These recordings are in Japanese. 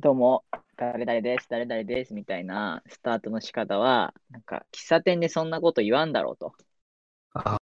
どうも、誰々です、誰々です、みたいなスタートの仕方は、なんか、喫茶店でそんなこと言わんだろうと。あ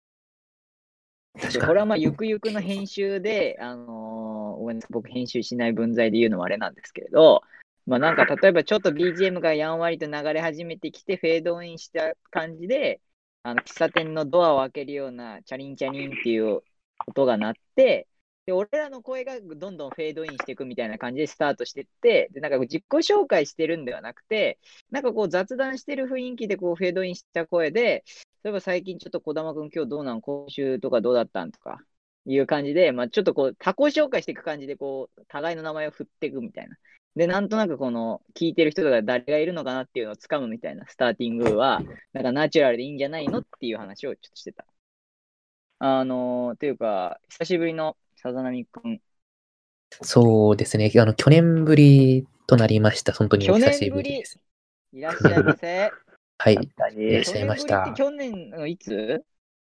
で確かに。これはまあ、ゆくゆくの編集で、あのーごめんなさい僕編集しない分際で言うのはあれなんですけれど、まあなんか例えばちょっと BGM がやんわりと流れ始めてきて、フェードインした感じで、あの喫茶店のドアを開けるようなチャリンチャリンっていう音が鳴って、で、俺らの声がどんどんフェードインしていくみたいな感じでスタートしてって、で、なんか自己紹介してるんではなくて、なんかこう雑談してる雰囲気でこうフェードインした声で、例えば最近ちょっと児玉君今日どうなん？今週とかどうだったん？とかいう感じで、まあちょっとこう他己紹介していく感じでこう互いの名前を振っていくみたいな。で、なんとなくこの聞いてる人が誰がいるのかなっていうのをつかむみたいなスターティングは、なんかナチュラルでいいんじゃないの？っていう話をちょっとしてた。あのー、というか、久しぶりのさざなみくん。そうですね。あの、去年ぶりとなりました。本当にお去久し年ぶりです。いらっしゃいませ。はい。いらっしゃいました去年のいつ？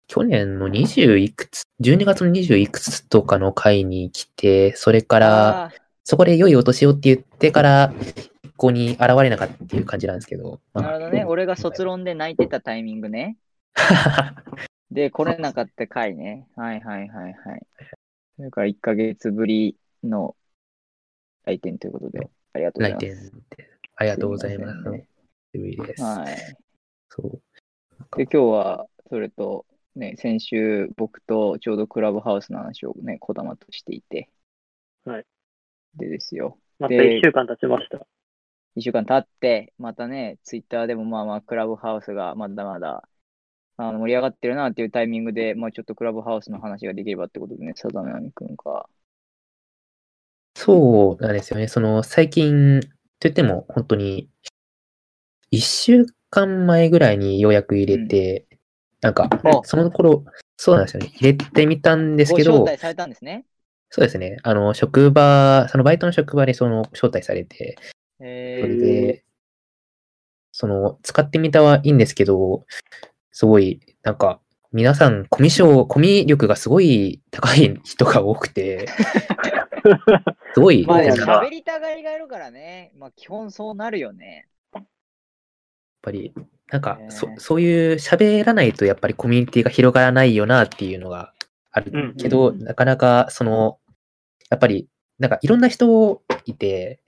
去年の20いくつ、12月の20いくつとかの回に来て、それから、そこで良いお年をって言ってから、一向に現れなかったっていう感じなんですけど。まあなるほどね。俺が卒論で泣いてたタイミングね。で、来れなかった回ね。はいはいはいはい。それから1ヶ月ぶりの来店ということで、ありがとうござい来ます。店で。ありがとうございます。すね久しぶりです。はい。そう。で、今日は、それと、ね、先週、僕とちょうどクラブハウスの話をね、児玉としていて。はい。でですよ。またで1週間経ちました。1週間経って、またね、ツイッターでもまあまあ、クラブハウスがまだまだあの盛り上がってるなっていうタイミングで、まあちょっとクラブハウスの話ができればってことでね、さざなみくんが。そうなんですよね。その、最近、といっても、本当に、一週間前ぐらいにようやく入れて、なんかお、その頃、そうなんですよね。入れてみたんですけど、ご招待されたんですね。そうですね。あの、職場、そのバイトの職場でその、招待されて、そえれで、その、使ってみたはいいんですけど、すごい、なんか、皆さん、コミュ障、コミュ力がすごい高い人が多くて、すごい、ー、まあ喋りたがりがいるからね、まあ基本そうなるよね。やっぱり、なんかそそういう喋らないとやっぱりコミュニティが広がらないよなっていうのがあるうんけど、うん。なかなかその、やっぱり、なんかいろんな人いて、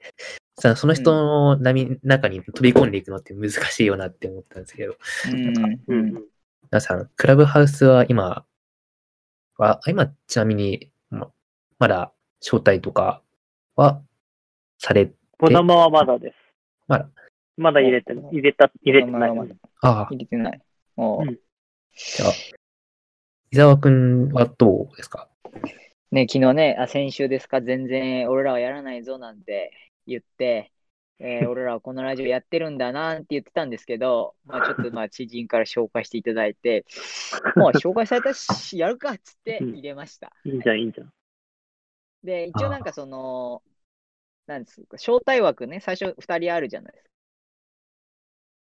さその人の波、中に飛び込んでいくのって難しいよなって思ったんですけど、うん。んん。皆さん、クラブハウスは今、は今、ちなみに、ままだ招待とかはされ、児玉はまだです。まだ、まだ入れて、入れた、入れてない。まだああ、入れてない。お。ううん。じゃあ、伊沢くんはどうですか？ね、昨日ね、あ、先週ですか、全然俺らはやらないぞなんて言って、えー 俺らはこのラジオやってるんだなって言ってたんですけど、まあちょっとまあ 知人から紹介していただいて、まあ紹介されたし、やるかっつって入れました。いいんじゃん、いいんじゃん。で、一応なんかその、なんですか、招待枠ね、最初2人あるじゃないですか。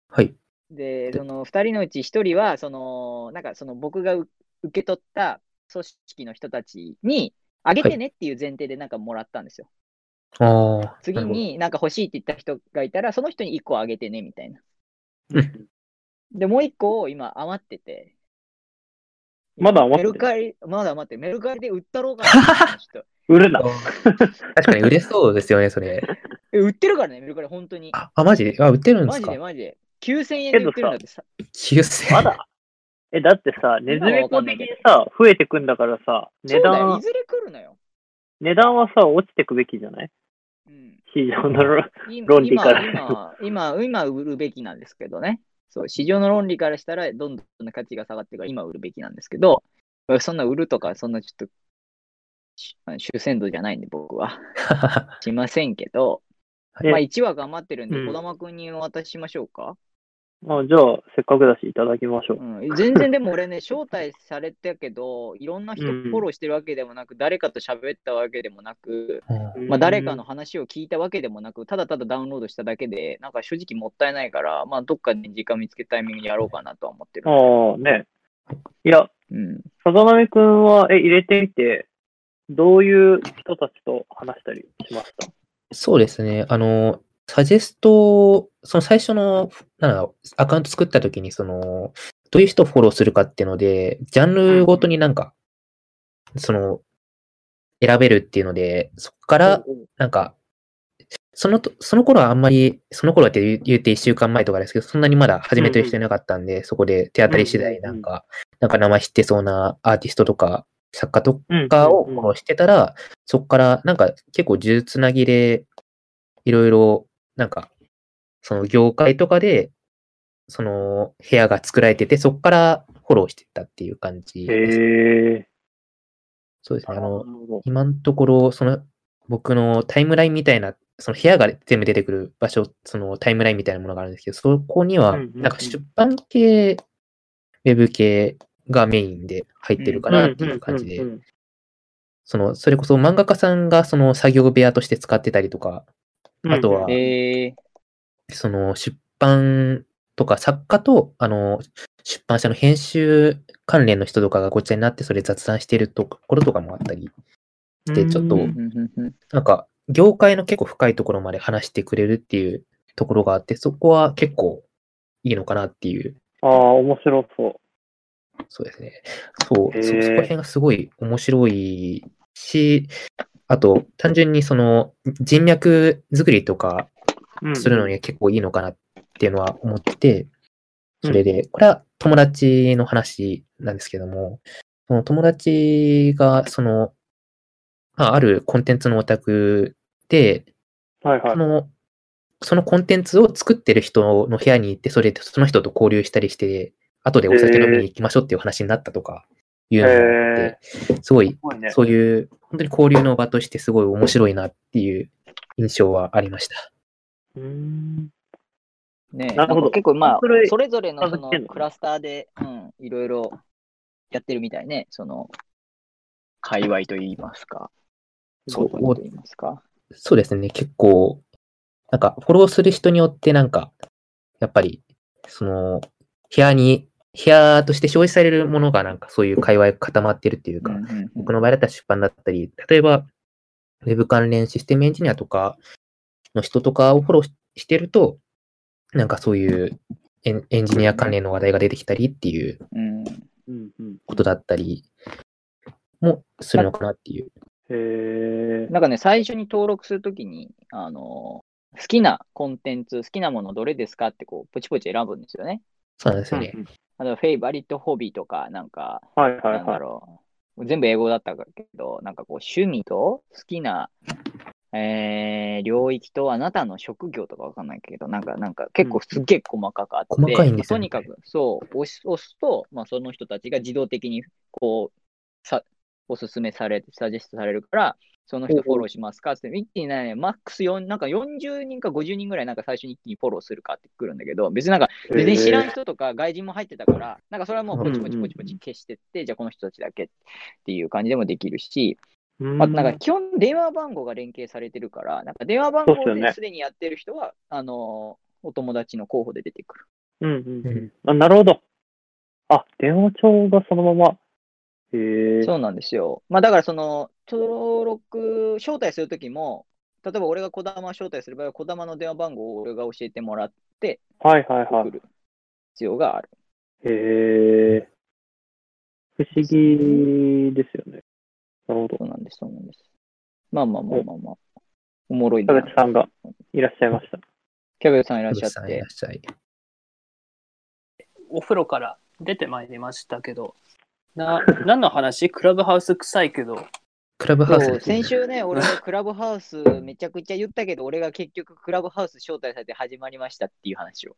はい。で、その2人のうち1人は、その、なんかその僕がう受け取った組織の人たちに、あげてねっていう前提でなんかもらったんですよ。次になんか欲しいって言った人がいたら、その人に1個あげてねみたいな。うんで、もう1個を今余ってて。まだ余ってるメルカリ、まだ余ってる。メルカリで売ったろうかな。ちょっと売るな。確かに売れそうですよね、それ。え売ってるからね、メルカリ、本当に。あ、あマジ？あ、売ってるんでマジすかでマジで。9000円で売ってるんだってさ。?9000 まだえ、だってさ、ネズミ子的にさ、増えてくんだからさ、値そうだよ、い段、ずれ来るのよ。値段はさ、落ちてくべきじゃないうん、市場の論理から今、今、今、今売るべきなんですけどね。そう、市場の論理からしたら、どんどん価値が下がってるから、今売るべきなんですけど、そんな売るとか、そんなちょっと、し主戦度じゃないんで、僕は。しませんけど、えまあ、1話頑張ってるんで、うん児玉君にお渡ししましょうか。あじゃあ、せっかくだし、いただきましょう。うん、全然でも俺ね、招待されたけど、いろんな人フうんォローしてるわけでもなく、誰かと喋ったわけでもなく、うんまあ、誰かの話を聞いたわけでもなく、ただただダウンロードしただけで、なんか正直もったいないから、まあ、どっかで時間見つけたタイミングにやろうかなとは思ってる。ああ、ね。いや、うん、さざなみくんは、え、入れてみて、どういう人たちと話したりしました？そうですね。あの、サジェスト、その最初の、なんだアカウント作った時に、その、どういう人をフォローするかっていうので、ジャンルごとになんか、その、選べるっていうので、そこから、なんか、そのと、その頃はあんまり、その頃はって言うて一週間前とかですけど、そんなにまだ始めてる人いなかったんで、そこで手当たり次第、なんか、なんか名前知ってそうなアーティストとか、作家とうんかをフォローしてたら、そこからなんか結構呪術つなぎで、いろいろ、なんか、その業界とかで、その部屋が作られてて、そこからフォローしてったっていう感じです。へえ。そうですね。あの、今のところ、その、僕のタイムラインみたいな、その部屋が全部出てくる場所、そのタイムラインみたいなものがあるんですけど、そこには、なんか出版系、ウェブ系がメインで入ってるかなっていう感じでその、それこそ漫画家さんがその作業部屋として使ってたりとか、あとはえその出版とか作家と、あの、出版社の編集関連の人とかがごっちゃになって、それ雑談してるところとかもあったりして、ちょっとなんか、業界の結構深いところまで話してくれるっていうところがあって、そこは結構いいのかなっていう、ああ、面白そう。そうですね。そう、そこら辺がすごい面白いし、あと、単純にその人脈作りとかうん。するのには結構いいのかなっていうのは思ってて、それで、これは友達の話なんですけども、その友達が、その、まあ、あるコンテンツのオタクで、はいはい。そ。の、そのコンテンツを作ってる人の部屋に行って、それでその人と交流したりして、後でお酒飲みに行きましょうっていう話になったとか、いうのがあって、すごいす、ごいね。そういう、本当に交流の場としてすごい面白いなっていう印象はありました。うーん。ねなるほどんか結構まあそれ、ぞれのそのクラスターで、うん、いろいろやってるみたいね。その、界隈といいますか。そうごとといいますか。そうですね、結構、なんか、フォローする人によって、なんか、やっぱり、その、部屋に、部屋として表示されるものが、なんか、そういう界隈が固まってるっていうか、うんうんうん僕の場合だったら出版だったり、例えば、ウェブ関連システムエンジニアとかの人とかをフォローししてると、なんかそういうエンエンジニア関連の話題が出てきたりっていううんうんうん。ことだったりもするのかなっていう。へえ。なんかね、最初に登録するときに、あの好きなコンテンツ、好きなものどれですかってこう、ポチポチ選ぶんですよね。そうなんですよね。あと、フェイバリットホビーとか、なんか、はいはいなんだはい。ろう。全部英語だったけど、なんかこう、趣味と好きな、えー、領域とあなたの職業とかわかんないけど、なんか、なんか結構すっげえ細かくあって、細かいんですよねまあとにかく、そう、押し押すと、まあ、その人たちが自動的に、こう、さ、おすすめされ、サジェストされるから、その人フォローしますか？って、一気にね、マックス4、なんか40人か50人ぐらいなんか最初に一気にフォローするかってくるんだけど、別になんか全然知らん人とか外人も入ってたから、なんかそれはもうポチポチポチポチ消してって、じゃあこの人たちだけっていう感じでもできるし、うんあとなんか基本電話番号が連携されてるから、なんか電話番号ですでにやってる人は、あの、お友達の候補で出てくる。うんうんうん。あ、なるほど。あ、電話帳がそのまま。そうなんですよ。まあだからその、登録、招待するときも、例えば俺が児玉を招待する場合は、児玉の電話番号を俺が教えてもらってはいはいはい送。る必要がある。へえ。不思議ですよね。なるほど。そうなんです、そうなんです。まあまあまあまあまあ。おもろいな。田口さんがいらっしゃいました。キャベツさんいらっしゃって田口さんいらっ。しゃい。お風呂から出てまいりましたけど、な、何の話？クラブハウス臭いけど、クラブハウス先週ね、俺がクラブハウスめちゃくちゃ言ったけど、俺が結局クラブハウス招待されて始まりましたっていう話を。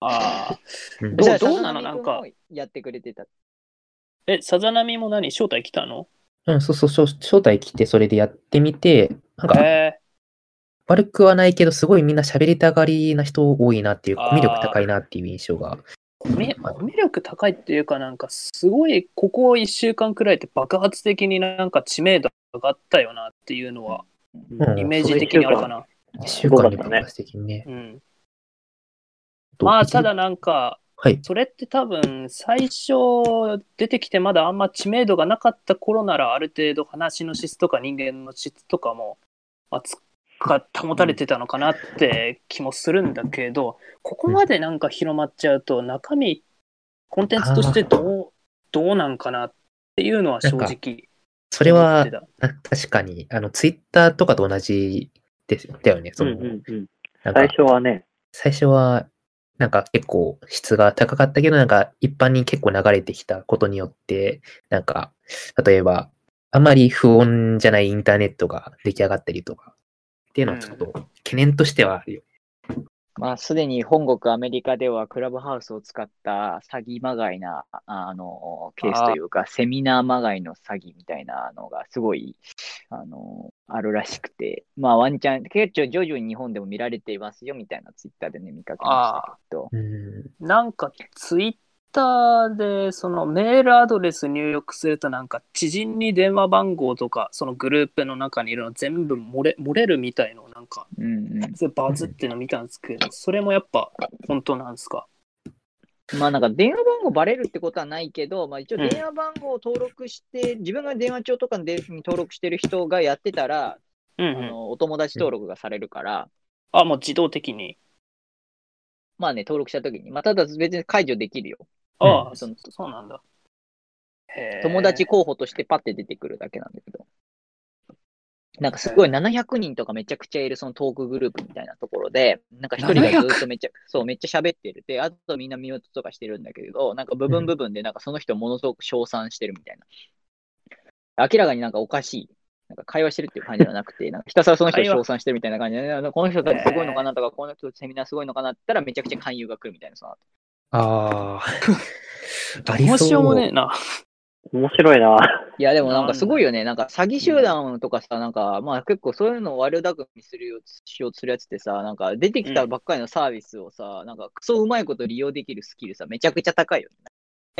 ああ、うん。どうどうなの？なんか。もやってくれてた。え、さざ波も何？招待来たの？うん、そうそう、招招待来て、それでやってみて、なんか、え悪くはないけど、すごいみんな喋りたがりな人多いなっていう、コミュ力高いなっていう印象が。ー、コミュ力高いっていうかなんかすごいここ1週間くらいって爆発的になんか知名度上がったよなっていうのはうんイメージ的にあるかな。一週間で爆発的にね。うん。まあただなんか、はい。それって多分最初出てきてまだあんま知名度がなかった頃ならある程度話の質とか人間の質とかも、まあ、つが保たれてたのかなって気もするんだけど、ここまでなんか広まっちゃうと、中身、コンテンツとしてどう、どうなんかなっていうのは正直。それは確かに、あの、ツイッターとかと同じですだよね。そうんの、うんうん。なんか最初はね、最初は、なんか結構質が高かったけど、なんか一般に結構流れてきたことによって、なんか、例えば、あまり不穏じゃないインターネットが出来上がったりとか、っていうのはちょっと懸念としてはあるよ。まあ、すでに本国アメリカではクラブハウスを使った詐欺まがいな、あの、ケースというか、セミナーまがいの詐欺みたいなのがすごい、あの、あるらしくて、まあ、ワンチャン、結構徐々に日本でも見られていますよみたいなツイッターでね、見かけましたけど。うん。なんかツイッターでそのメールアドレス入力するとなんか知人に電話番号とかそのグループの中にいるの全部漏れ漏れるみたいのをなんかうんうん。バズっての見たんですけどそれもやっぱ本当なんですか？まあなんか電話番号バレるってことはないけど、まあ一応うん。電話番号を登録して、自分が電話帳とかでに登録してる人がやってたら、うんうん。あのお友達登録がされるから、あもう自動的に。まあね、登録したときに、まあただ別に解除できるよ。ああ、うんそそうなんだへえ友達候補としてパッて出てくるだけなんだけど。なんかすごい700人とかめちゃくちゃいるそのトークグループみたいなところで、なんか一人がずっとめっちゃ、そう、めっちゃ喋ってる。で、あとみんなミュートとかしてるんだけど、なんか部分部分でなんかその人をものすごく称賛してるみたいな。明らかになんかおかしい。なんか会話してるっていう感じではなくて、なんかひたすらその人を称賛してるみたいな感じで、ね、この人たちすごいのかなとか、この人セミナーすごいのかなって言ったらめちゃくちゃ勧誘が来るみたいな、その後ああ。ありどうしようもねえそう。な面白いな。いや、でもなんかすごいよね。なんか詐欺集団とかさ、なんかまあ結構そういうのを悪巧みするよしようとするやつってさ、なんか出てきたばっかりのサービスをさ、なんかクソうまいこと利用できるスキルさ、めちゃくちゃ高いよね。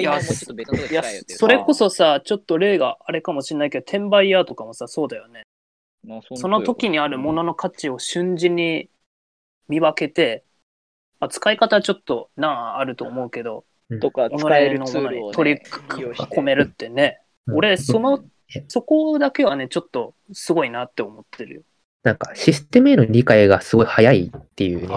いや今もうちょっと別のとこいや使えよってそれこそさちょっと例があれかもしれないけど転売ヤーとかもさそうだよねまあその時にあるものの価値を瞬時に見分けて、まあ、使い方はちょっとなああると思うけど、とか己使えるのツールを、ね、ものに取り込めるってね、俺、その、そこだけはね、ちょっとすごいなって思ってるよ。なんかシステムへの理解がすごい早いっていうね。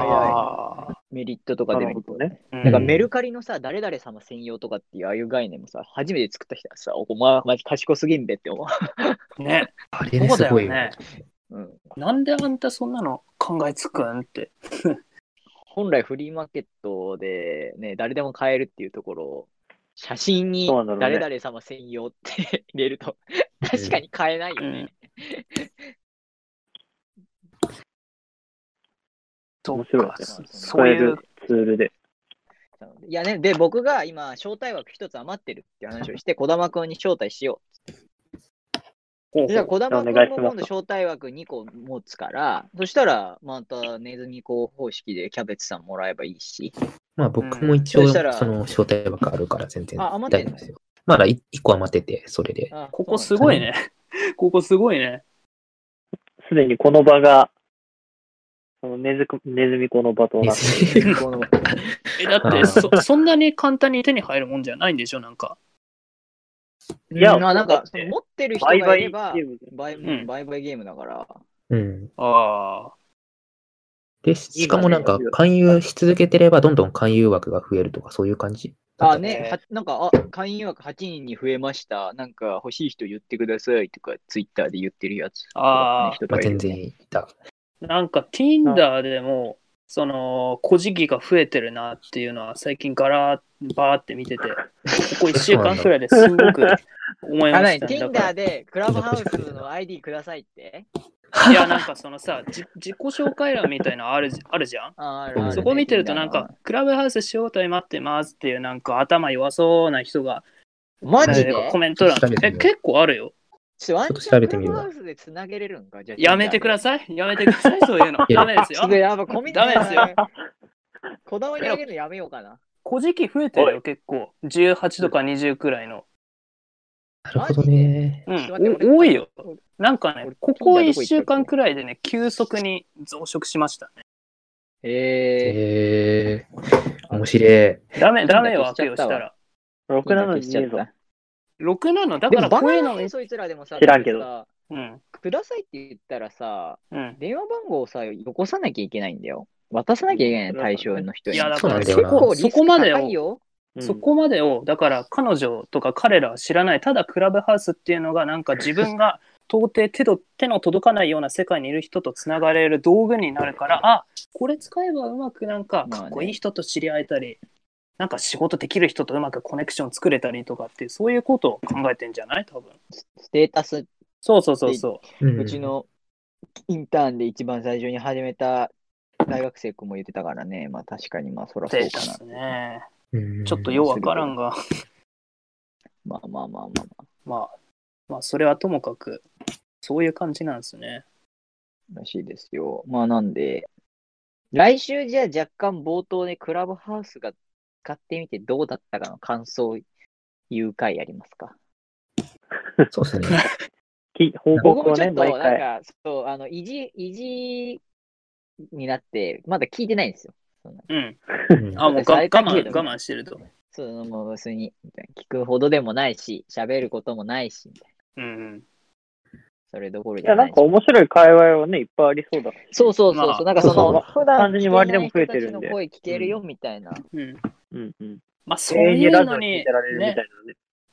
メリットとかなデメリットね。うんなんかメルカリのさ、誰々様専用とかっていうああいう概念もさ、初めて作った人はさ、お前マジ賢すぎんべって思う。ね、あれすごいよね。うん、なんであんたそんなの考えつくんって。本来フリーマーケットでね、誰でも買えるっていうところを、写真に誰々様専用って入れると、確かに買えないよね。面白いかですねそういう、ツールで。いやね、で、僕が今、招待枠一つ余ってるって話をして、児玉君に招待しよう。ほうじゃあ、児玉君も今度招待枠2個持つから、そしたら、またネズミ講方式でキャベツさんもらえばいいし。まあ僕も一応、その招待枠あるから全然大丈夫ですよ。まだ一個余ってて、それで。あここすごいね。ここすごいね。すでにこの場が、そのネズクネズミ子の場となって え、だってそ、そんなに簡単に手に入るもんじゃないんでしょ？なんか。いやまあなんか、持ってる人がいればゲーム、売うん売買ゲームだから。うん。ああ。で、しかもなんか勧誘し続けてればどんどん勧誘枠が増えるとかそういう感じ？あ、ね、はなんか、あ、会員枠8人に増えました。なんか欲しい人言ってくださいとか、ツイッターで言ってるやつ。あーね人とまあ、全然いた。なんか Tinder でも、その、古事記が増えてるなっていうのは最近ガラーバーって見てて、ここ1週間くらいですごく思いましたね。Tinder でクラブハウスの ID くださいって？いや、なんかそのさ、じ自己紹介欄みたいなのあるじあるじゃん？ああるうん。あるそこ見てるとなんか、クラブハウス招待待ってますっていうなんか頭弱そうな人が、マジで？えーコメント欄。え、結構あるよ。ちょっと調べてみるわラブハウスでつなげれるんかじゃあやめてくだささい。やめてください。そういうの。ダメですよ。やっぱコミットダメですよ。こだわり上げるのやめようかな。古事記増えてるよ、結構。18とか20くらいの。なるほどね。うん多いよ。俺なんかね俺、ここ Tinder どこ行1ったっけ週間くらいでね、急速に増殖しましたね。ええー、面白い。ダメ、ダメよ、悪用したら。ろー、くなのにねえぞ消しちゃっ。6なの、だからこういうのそいつらでもさ、知らんけどさうん。くださいって言ったらさ、うん。電話番号をさ、よこさなきゃいけないんだよ。渡さなきゃいけないの、対象の人に。いや、だからなんだよなそこ、そこまでを、そこまでを、だから彼女とか彼らは知らない、ただクラブハウスっていうのが、なんか自分が到底手ど手の届かないような世界にいる人とつながれる道具になるから、あこれ使えばうまくなんかかっこいい人と知り合えたり、なんか仕事できる人とうまくコネクション作れたりとかっていう、そういうことを考えてんじゃない？多分。ステータス、そうそうそうそう。うちのインターンで一番最初に始めた大学生君も言ってたからね。まあ確かにまあそらそうかなステータス。ね。うんちょっとようわからんが、まあまあまあまあまあ。まあ、まあ、それはともかく、そういう感じなんですね。らしいですよ。まあなんで、来週じゃあ若干冒頭でクラブハウスが使ってみてどうだったかの感想を言う回やりますか？そうですね。き報僕告をね、もちょっと。なんか、そう、あの、意地、意地になって、まだ聞いてないんですよ。うん。うんあ、もうが我慢、ど我慢してると。そう、もう別に、みたいな聞くほどでもないし、喋ることもないし、みたいな。うんうん。それどころいや、じゃなしないんか。面白い会話はね、いっぱいありそうだし。そうそうそうそう、まあなんかその、そうそう普段周りでも増えてるんの声聞けるよ、みたいな。うん。うんうん。まあ、そういうのにね。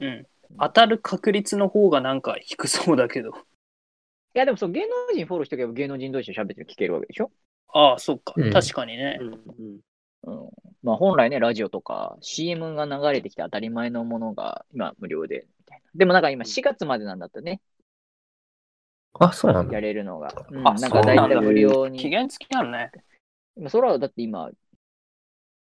うん。当たる確率の方がなんか低そうだけど。いや、でもそう、芸能人フォローしておけば芸能人同士で喋って聞けるわけでしょ？ああ、そうか。うん確かにねう。んうん。うん。まあ本来ね、ラジオとか CM が流れてきて当たり前のものが今無料で、みたいな。でもなんか今4月までなんだったね、あ、そうなんだや。れるのが。うん、あなんか大体無料に。期限付きなのね。今それはだって今、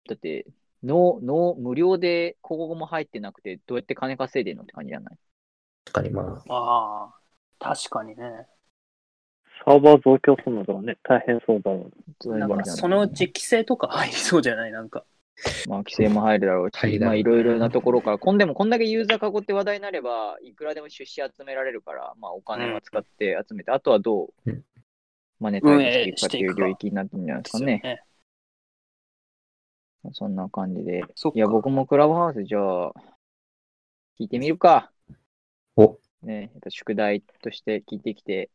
だって、ノー、ノー、無料で広告も入ってなくて、どうやって金稼いでんのって感じじゃない？確かにまあ、ああ、確かにね。サーバー増強するのとかね、大変そうだろう。そういうなんそのうち規制とか入りそうじゃない？なんか。まあ、規制も入るだろうし、まあ、いろいろなところから、こんでもこんだけユーザー囲って話題になれば、いくらでも出資集められるから、まあ、お金は使って集めて、あとはどううんマネタイズしていくかっていう領域になってるんじゃないですかね。ね。そんな感じで。いや、僕もクラブハウスじゃあ、聞いてみるか。お、ね、やっぱ宿題として聞いてきて、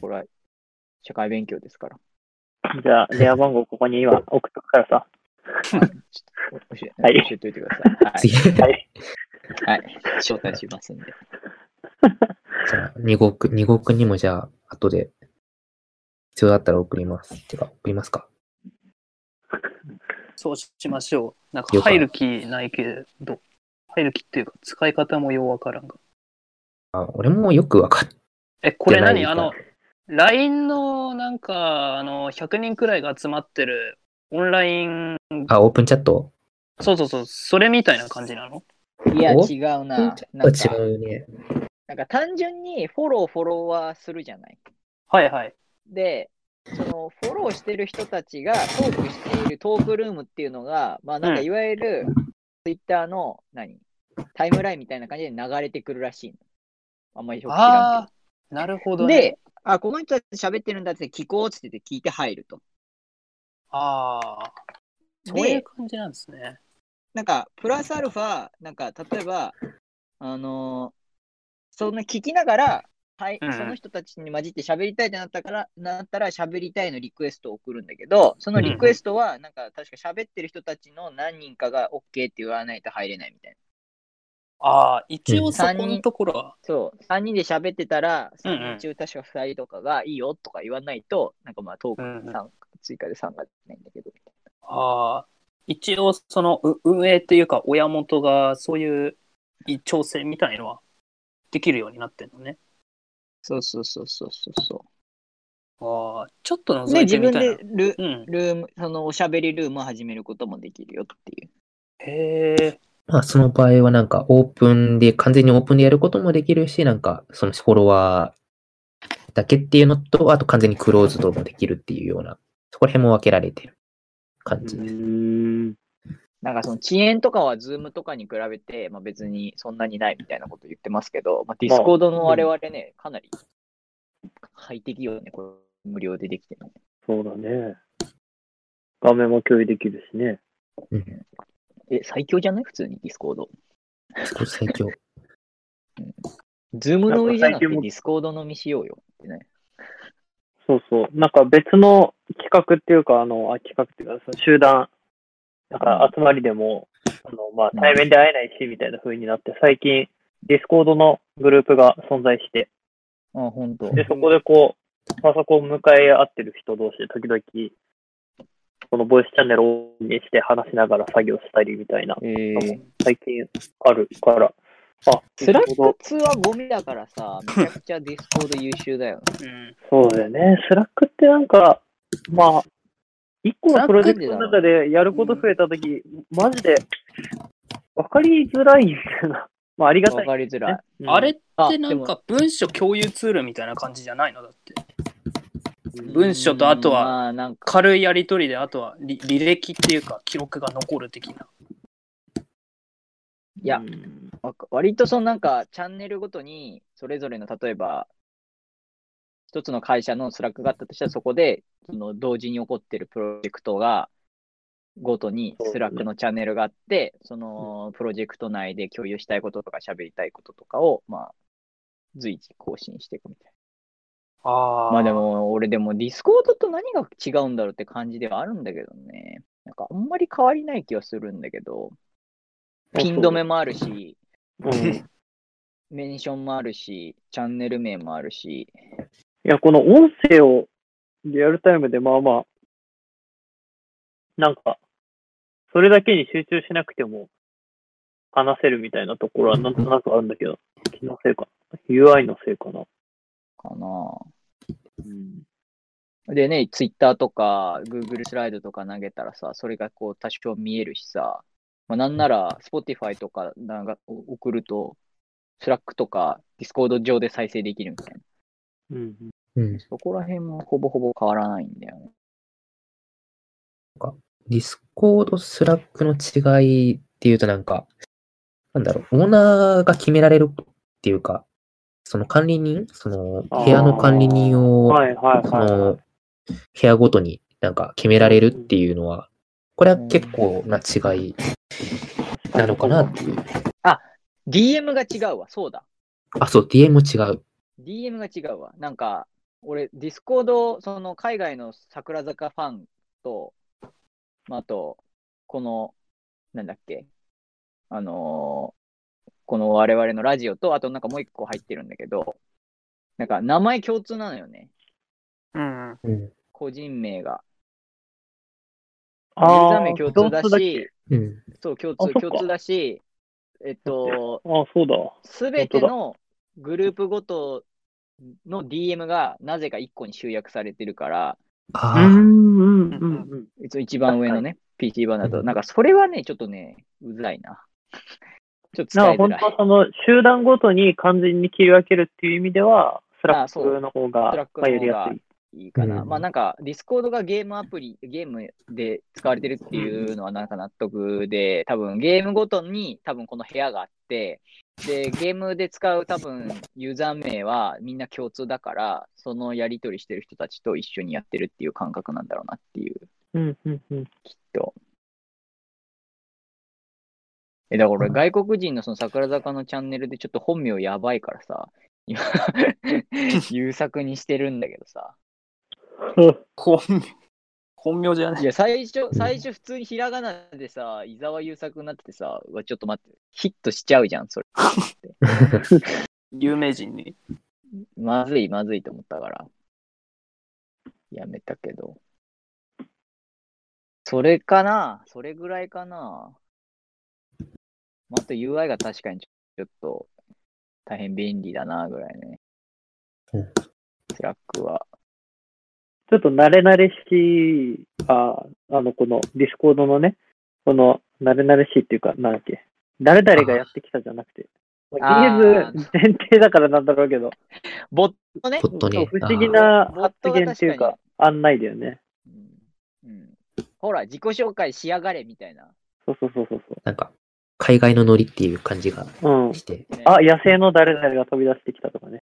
これは社会勉強ですから。じゃあ、電話番号ここに今送っとくからさ。ちょっと教え,、はい教えておいてください。はい。次。はい。はい、招待しますんで。じゃあ、二国、二国にもじゃあ、後で、必要だったら送ります。てか、送りますか？そうしましょう。なんか入る気ないけど、入る気っていうか使い方もようわからんが。あ、俺もよくわかっえ、これ何？あの、LINE のなんか、あの、100人くらいが集まってるオンライン、あ、オープンチャット？そうそうそう、それみたいな感じなの？いや、お違うななんか違うね。なんか単純にフォロー、フォロワーするじゃない？はいはい。で、そのフォローしてる人たちがトークしているトークルームっていうのが、まあなんかうんいわゆるツイッターの何？タイムラインみたいな感じで流れてくるらしいの。あんまりよく知らんああ、なるほけど。ど、ね。で、あ、この人たち喋ってるんだって聞こうっつってて聞いて入ると。ああ、そういうで、感じなんですね。なんかプラスアルファ、なんか例えば、あのーそんな聞きながら、はい、うんその人たちに混じって喋りたいってなったから、なったら喋りたいのリクエストを送るんだけど、そのリクエストは、なんか確か喋ってる人たちの何人かが OK って言わないと入れないみたいな。ああ、一応うん。そこのところは、そう、3人で喋ってたら、うんうん。3人中確か2人とかがいいよとか言わないと、なんかまあトークうんうん追加で参加できないんだけど。ああ、一応そのう運営っていうか親元がそういう調整みたいのはできるようになってるのね。そうそうそうそうそうそああ、ちょっと覗いて自分みたいなで。ルうん。ルーム、そのおしゃべりルームを始めることもできるよっていう。へえ。まあ、その場合はなんか、オープンで、完全にオープンでやることもできるし、なんか、そのフォロワーだけっていうのと、あと完全にクローズドもできるっていうような、そこら辺も分けられてる感うじです。なんかその遅延とかは Zoom とかに比べて、まあ、別にそんなにないみたいなこと言ってますけど、まあ、Discord の我々ね、かなり快適よね、これ無料でできてるの。そうだね。画面も共有できるしね。うん。え、最強じゃない？普通に Discord。最強。ズーム飲みじゃなくてなんか最近もディスコード飲みしようよってね。そうそう。なんか別の企画っていうか、あの、あ企画っていうか、その集団、なんか集まりでも、あの、まあ、うん対面で会えないし、みたいな風になって、最近、ディスコードのグループが存在して、あ、本当。で、そこでこう、パソコン向かい合ってる人同士で時々、このボイスチャンネルをオンにして話しながら作業したりみたいな、えー、最近あるから、あ、スラック通はゴミだからさ、めちゃくちゃディスコード優秀だよね。うん。そうだよね。スラックってなんか、まあ、一個のプロジェクトの中でやること増えたとき、マジで、わかりづらいみたいな。まあ、ありがた、わかりづらい。うんあれってなんか文書共有ツールみたいな感じじゃないの？だって。文書とあとはまあ、なんか、軽いやり取りで、あとは履履歴っていうか記録が残る的な。いや割とそのなんか、チャンネルごとに、それぞれの、例えば、一つの会社のスラックがあったとしたら、そこで、その同時に起こってるプロジェクトが、ごとにスラックのチャンネルがあって、そのプロジェクト内で共有したいこととか喋りたいこととかを、まあ、随時更新していくみたいな。まあで、も、俺でもディスコードと何が違うんだろうって感じではあるんだけどね。なんかあんまり変わりない気はするんだけど、ピン止めもあるし、うん。い メンションもあるし、チャンネル名もあるし、や、この音声をリアルタイムでまあまあ、なんか、それだけに集中しなくても話せるみたいなところはなんとなくあるんだけど、気のせいかな。UI のせいかな。かな。うん。でね、ツイッターとか Google スライドとか投げたらさ、それがこう多少見えるしさ、まあ、なんなら Spotify とかなんか送ると、Slack とか Discord 上で再生できるみたいな。うん。うん。そこら辺もほぼほぼ変わらないんだよね。ディスコード、スラックの違いっていうとなんか、なんだろう、オーナーが決められるっていうか、その管理人その部屋の管理人を、はいはいはい。その部屋ごとになんか決められるっていうのは、これは結構な違いなのかなっていう。DM が違うわ、そうだ。あ、そう、DM も違う。DM が違うわ。なんか、俺、ディスコード、その海外の櫻坂ファンと、まあ、あと、この、なんだっけ、あのーこの我々のラジオと、あとなんかもう一個入ってるんだけど、なんか名前共通なのよね。うん。うん。個人名が。ユーザー名共通だ共通だっし、うん。そう、共通、共通だし、えっと、けあ、そうだ。すべてのグループごとの DM がなぜか1個に集約されてるから、ああ、うんうんうん一番上のね、PC 版だと、うんなんかそれはね、ちょっとね、うざいな。ちょっとなんか本。当はその集団ごとに完全に切り分けるっていう意味では、あそうスラックの方がスラックまあの方がやりやすい。いいかな。うんまあなんか、ディスコードがゲームアプリ、ゲームで使われてるっていうのはなんか納得で、多分ゲームごとに多分この部屋があって、で、ゲームで使う多分ユーザー名はみんな共通だから、そのやり取りしてる人たちと一緒にやってるっていう感覚なんだろうなっていう、うんうんうん。きっと。え、だから俺外国人のその桜坂のチャンネルでちょっと本名やばいからさ、今、優作にしてるんだけどさ。本名、本名じゃないい。や、最初、最初普通にひらがなでさ、伊沢優作になっててさ、うわ、ちょっと待って、ヒットしちゃうじゃん、それ。有名人に。まずい、まずいと思ったから。やめたけど。それかな？それぐらいかな？まあ、あと UI が確かにちょっと大変便利だな、ぐらいねうん。スラックは。ちょっと慣れ慣れしい、あ、あの、このディスコードのね、この慣れ慣れしいっていうか、なんだっけ、誰々がやってきたじゃなくて、まああーゲーム前提だからなんだろうけど、ボットね。ちょっとね、不思議な発言っていう確かか、案内だよね。うんうん、ほら、自己紹介しやがれみたいな。そうそうそうそうそなんか、海外のノリっていう感じがう。うん。して、ねあ、野生の誰々が飛び出してきたとかね。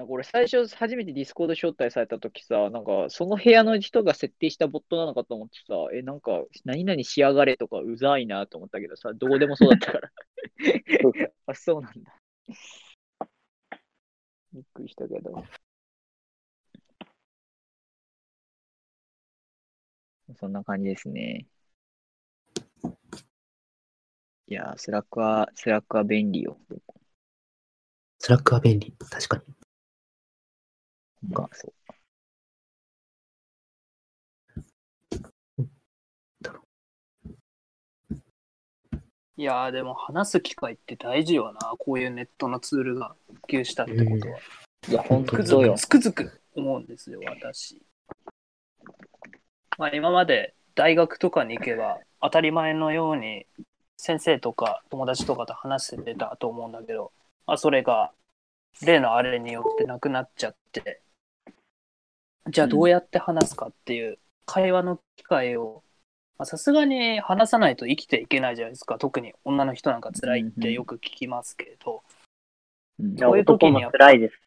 うんなんか俺最初初めてディスコード招待された時さ、なんかその部屋の人が設定したボットなのかと思ってさ、え、なんか何々しやがれとかうざいなと思ったけどさ、どうでもそうだったから。あ、そうなんだ。びっくりしたけど。そんな感じですね。いやー、スラックは、スラックは便利よ。スラックは便利。確かに。なんか、そう。いやーでも話す機会って大事よな。こういうネットのツールが普及したってことは。いや、本当よ。つくづく思うんですよ、私。まあ、今まで大学とかに行けば当たり前のように先生とか友達とかと話せてたと思うんだけど、まあ、それが例のあれによってなくなっちゃって、じゃあどうやって話すかっていう会話の機会をまあさすがに話さないと生きていけないじゃないですか。特に女の人なんか辛いってよく聞きますけど、うんういう時男にやっぱも辛いです。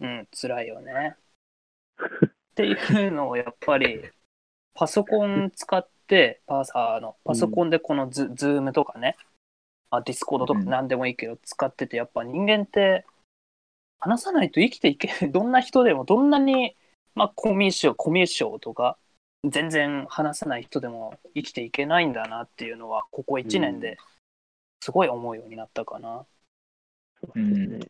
うん、辛いよね。っていうのをやっぱり、パソコン使って、パーサーの、パソコンでこのズ,、ズームとかね、あディスコードとかうん何でもいいけど使ってて、やっぱ人間って話さないと生きていけ。どんな人でも、どんなに、まあ、コミュ障、コミュ障とか、全然話さない人でも生きていけないんだなっていうのは、ここ1年ですごい思うようになったかな。うん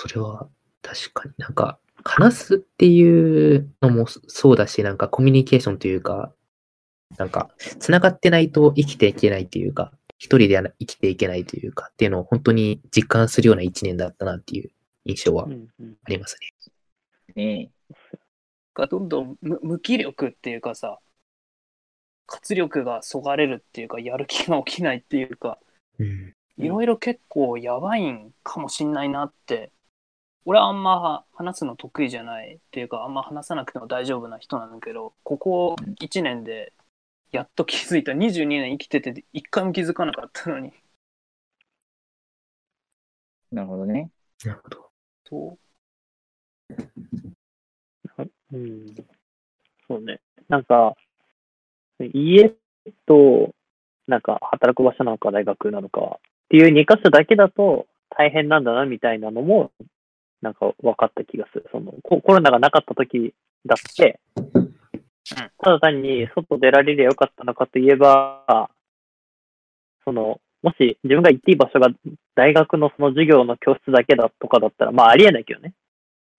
それは確かになんか、話すっていうのもそうだし、なんかコミュニケーションというか、なんか、繋がってないと生きていけないというか、一人では生きていけないというか、っていうのを本当に実感するような一年だったなっていう印象はうんうんありますね。ねがどんどん無無気力っていうかさ活力がそがれるっていうかやる気が起きないっていうかうん。いろいろ結構やばいんかもしんないなって俺はあんま話すの得意じゃないっていうかあんま話さなくても大丈夫な人なんだけどここ1年でやっと気づいた22年生きてて一回も気づかなかったのになるほどね。なるほど。そううん。そうね。なんか、家と、なんか、働く場所なのか、大学なのか、っていう2箇所だけだと大変なんだな、みたいなのも、なんか分かった気がする。その、コロナがなかった時だって、ただ単に外出られりゃよかったのかといえば、その、もし自分が行っていい場所が大学のその授業の教室だけだとかだったら、まあありえないけどね。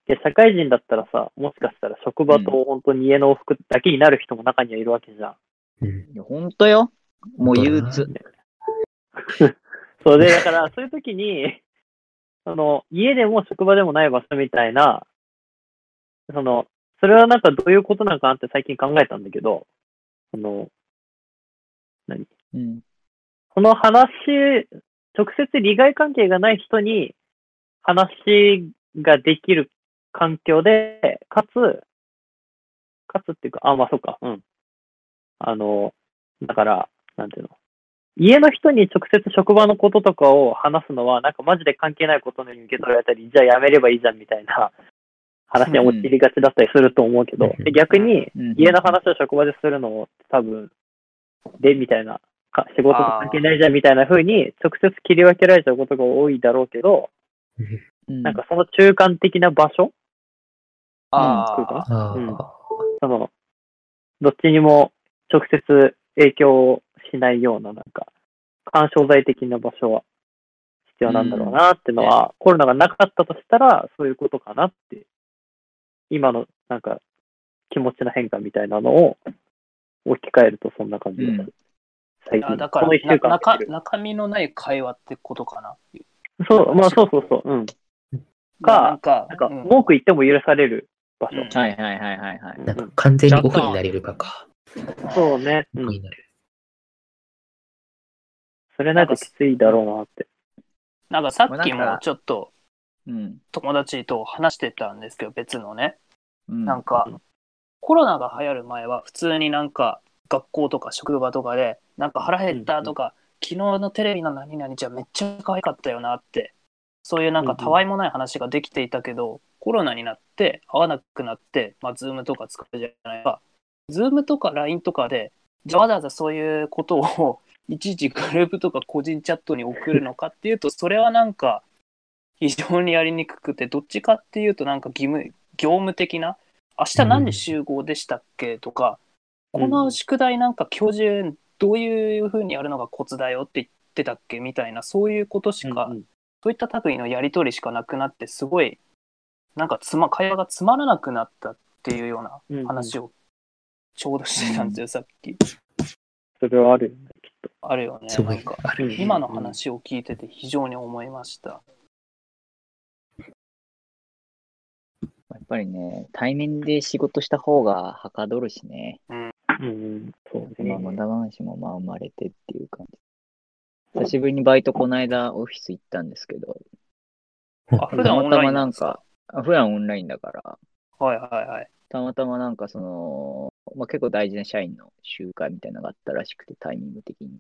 で、社会人だったらさ、もしかしたら職場と本当に家の往復だけになる人も中にはいるわけじゃん。うん。いや本当よ。もう憂鬱。そうで、だからそういう時に、その、家でも職場でもない場所みたいな、その、それはなんかどういうことなのかなって最近考えたんだけど、その、うん。その話、直接利害関係がない人に話ができる環境で、かつ、かつっていうか、あ、まあそうか、うん。あの、だから、なんていうの。家の人に直接職場のこととかを話すのは、なんかマジで関係ないことのように受け取られたり、じゃあやめればいいじゃんみたいな話に陥りがちだったりすると思うけど、うん。で逆に、うん。家の話を職場でするのも多分、で、みたいな、か仕事と関係ないじゃんみたいな風に直接切り分けられちゃうことが多いだろうけど、うん。なんかその中間的な場所、あうんあ、うん。その、どっちにも直接影響しないような、なんか、干渉剤的な場所は必要なんだろうなってのは、コロナがなかったとしたら、そういうことかなって、今の、なんか、気持ちの変化みたいなのを置き換えるとそんな感じがする。最近、だからこの一週間な中中身のない会話ってことかな。そう、まあそうそうそう、うん。かなんか、なんか、うん文句言っても許される場所。うんはいはいはいはいはい。なんか完全にオフになれるかか。そうね。うん。オフになれる。それないときついだろうなって。なんかさっきもちょっとうん。友達と話してたんですけど、別のね。うんなんか、コロナが流行る前は普通になんか学校とか職場とかで、なんか腹減ったとか、昨日のテレビの何々じゃめっちゃ可愛かったよなって、そういうなんかたわいもない話ができていたけど、コロナになって会わなくなって、まあ、ズームとか使うじゃないか。ズームとか LINE とかで、じゃあわざわざそういうことを いちいちグループとか個人チャットに送るのかっていうと、それはなんか、非常にやりにくくて、どっちかっていうとなんか義務、業務的な、明日何時集合でしたっけとか、この宿題なんか教授どういうふうにやるのがコツだよって言ってたっけみたいな、そういうことしか、うんうんそういった類のやり取りしかなくなって、すごい、なんかつま、会話がつまらなくなったっていうようなうんうん話をちょうどしてたんですよ、さっき。それはあるよね、きっと。あるよね。すごいなんか、ある。今の話を聞いてて非常に思いました。やっぱりね、対面で仕事した方がはかどるしね。うんうん、そうね。まあ、無駄話もまあ生まれてっていう感じ。久しぶりにバイトこの間オフィス行ったんですけど、あ、普段オンラインなんか？あ普段オンラインだから、はいはいはい。たまたまなんかその、まあ、結構大事な社員の集会みたいなのがあったらしくて、タイミング的に。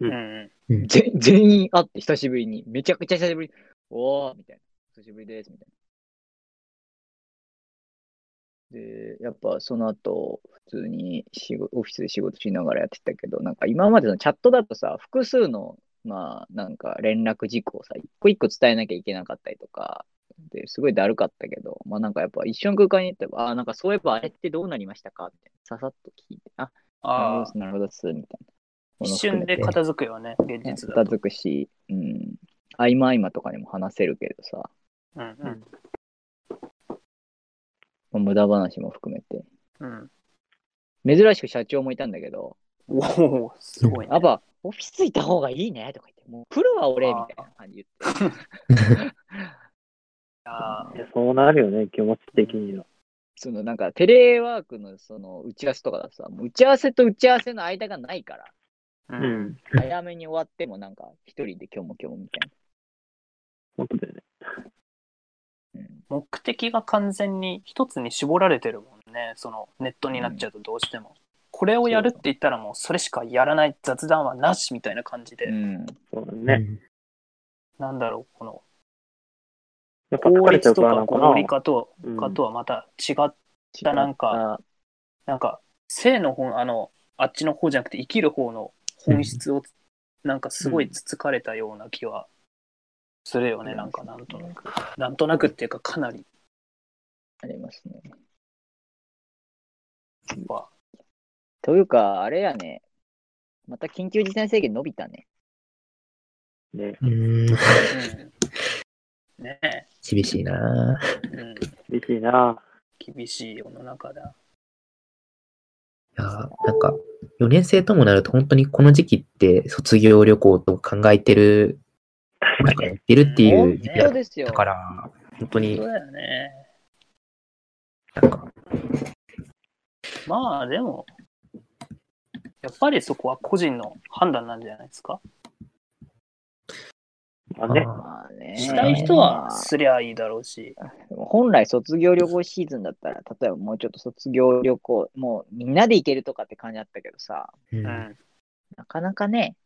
うんうんうんぜ全員会って久しぶりに、めちゃくちゃ久しぶりに、おーみたいな。久しぶりです、みたいな。で、やっぱその後、普通に仕事オフィスで仕事しながらやってたけど、なんか今までのチャットだとさ、複数の、まあ、なんか連絡事項をさ、一個一個伝えなきゃいけなかったりとか、ですごいだるかったけど、まあなんかやっぱ一緒の空間に行ってば、あーなんかそういえばあれってどうなりましたか？みたいな。ささっと聞いて、あ、あなるほどっす、みたいな。一瞬で片付くよね、現実だと。片付くし、うん。合間合間とかにも話せるけどさ、うんうんまあ無駄話も含めて。うん。珍しく社長もいたんだけど、おお、すごいねやっ。ぱオフィスいた方がいいねとか言って、もう来るわ俺みたいな感じ言って。あ いやそうなるよね、気持ち的には。そのなんかテレワークのその打ち合わせとかだとさ、もう打ち合わせと打ち合わせの間がないから、ーう。うんん。早めに終わってもなんか一人で今日も今日もみたい本当だよね。目的が完全に一つに絞られてるもんね。そのネットになっちゃうとどうしても。これをやるって言ったらもうそれしかやらない雑談はなしみたいな感じで、うん。そうだね。なんだろう、このやっぱ疲効れちゃう率とか合理化とうんかとはまた違ったなんか、なんか性の本、あの、あっちの方じゃなくて生きる方の本質をなんかすごいつつかれたような気はするよね、うんなんかなんとなく。なんとなくっていうかかなりありますね。は。というか、あれやね、また緊急事態宣言伸びたね。ね。うん。うんねえ、厳しいなうん、厳しいな。厳しい世の中だ。いやなんか、4年生ともなると本当にこの時期って卒業旅行と考えてる、なんかやってるっていう時期だ本当ですよ。だから、本当にそうだよね。なんか、まあでも、やっぱりそこは個人の判断なんじゃないですか？まあね。あまあね。したい人はすりゃいいだろうし。本来卒業旅行シーズンだったら、例えばもうちょっと卒業旅行、もうみんなで行けるとかって感じだったけどさ、ー、う。うんん。なかなかね、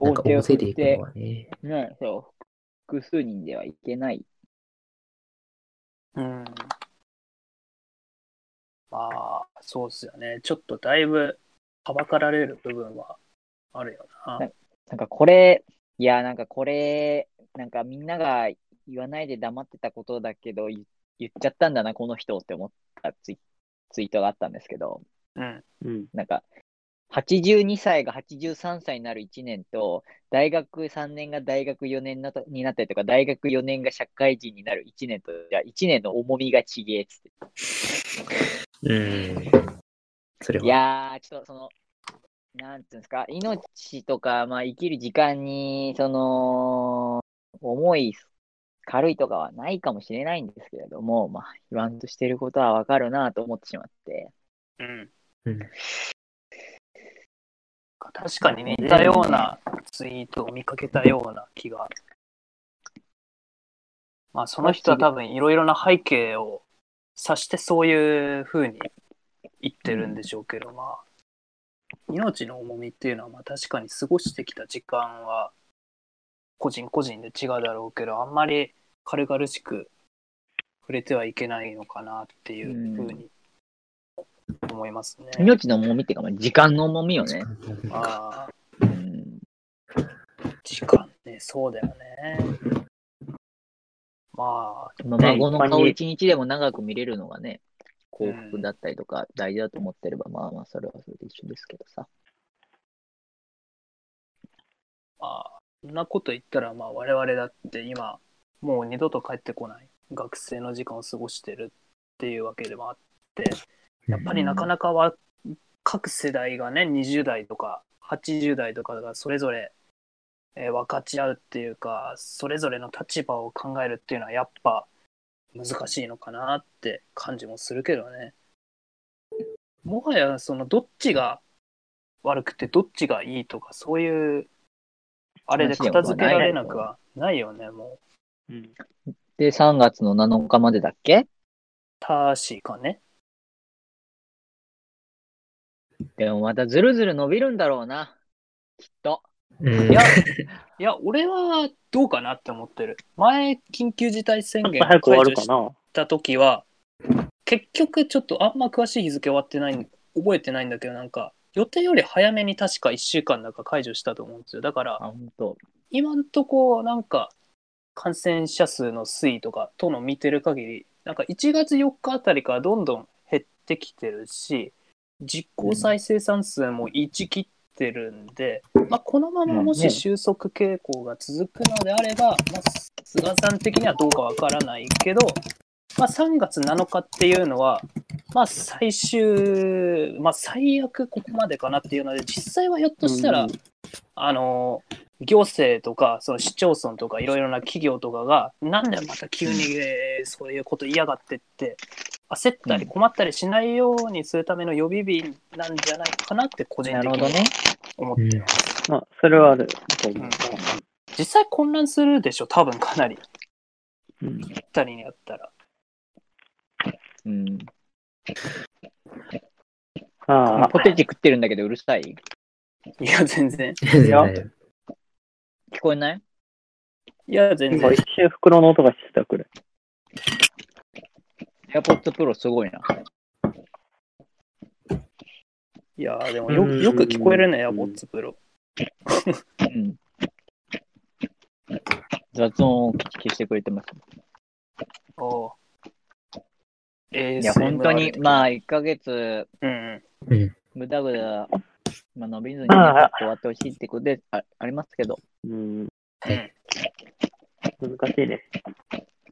なんか大勢で行くのはね。ね、そう、複数人では行けない。うん。まあ、そうっすよね。ちょっとだいぶ、はばかられる部分はあるよな。なんかこれ、いや、なんかこれ、なんかみんなが言わないで黙ってたことだけど、言言っちゃったんだな、この人って思ったツイツイートがあったんですけど、うん。うん。なんか、82歳が83歳になる1年と、大学3年が大学4年になったりとか、大学4年が社会人になる1年と、じゃあ1年の重みがちげえっつって。うん。それは。いやー、ちょっとその、なんていうんですか、命とか、まあ、生きる時間に、その、重い、軽いとかはないかもしれないんですけれども、まあ、言わんとしてることはわかるなと思ってしまって。うん。うん確かに似たようなツイートを見かけたような気が。まあ、その人は多分いろいろな背景を指してそういうふうに言ってるんでしょうけど、まあ、命の重みっていうのはまあ確かに過ごしてきた時間は個人個人で違うだろうけど、あんまり軽々しく触れてはいけないのかなっていうふうに思いますね。命の重みっていうか、まあ、時間の重みよね。ああ、うん、時間ね、そうだよね。まあ、まあ、ね孫の顔一日でも長く見れるのがね、幸福だったりとか大事だと思ってれば、まあまあ、それはそれで一緒ですけどさ。まあ、そんなこと言ったら、まあ、我々だって今、もう二度と帰ってこない学生の時間を過ごしてるっていうわけでもあって、やっぱりなかなかは、各世代がね、20代とか80代とかがそれぞれ、えー分かち合うっていうか、それぞれの立場を考えるっていうのは、やっぱ難しいのかなって感じもするけどね。もはや、その、どっちが悪くて、どっちがいいとか、そういう、あれで片付けられなくはないよね、もう。うん。で、3月の7日までだっけ？確かね。でもまたずるずる伸びるんだろうな。きっと。うんいや、いや、俺はどうかなって思ってる。前、緊急事態宣言解除し。た時は、結局ちょっとあんま詳しい日付終わってない、覚えてないんだけど、なんか、予定より早めに確か1週間だか解除したと思うんですよ。だから、あ、本当。今んとこ、なんか、感染者数の推移とかとの見てる限り、なんか1月4日あたりからどんどん減ってきてるし、実効再生産数も1切ってるんで、まあ、このままもし収束傾向が続くのであれば、まあ、菅さん的にはどうかわからないけど、まあ、3月7日っていうのは、まあ、最終、まあ、最悪ここまでかなっていうので、実際はひょっとしたら、うん。あの行政とかその市町村とかいろいろな企業とかがなんでまた急にえーそういうこと嫌がってって焦ったり困ったりしないようにするための予備日なんじゃないかなって個人的になるほどね。思ってます。まあ、それはあるう。実際混乱するでしょ多分かなりうん。ぴったりにやったら。うん。ああ、ポテチ食ってるんだけどうるさい？いや全然いや聞こえない？いや全今然一瞬袋の音がしてたくらい。?AirPods Pro すごいな。いやでもよよく聞こえるねエアポッツプロ。うん。雑音を消してくれてます。おうえいや、本当に、まあ、1ヶ月、うんうんうん。ぐだぐだ、まあ、伸びずに、終わってほしいってことであありますけど、うん。はい難しいね。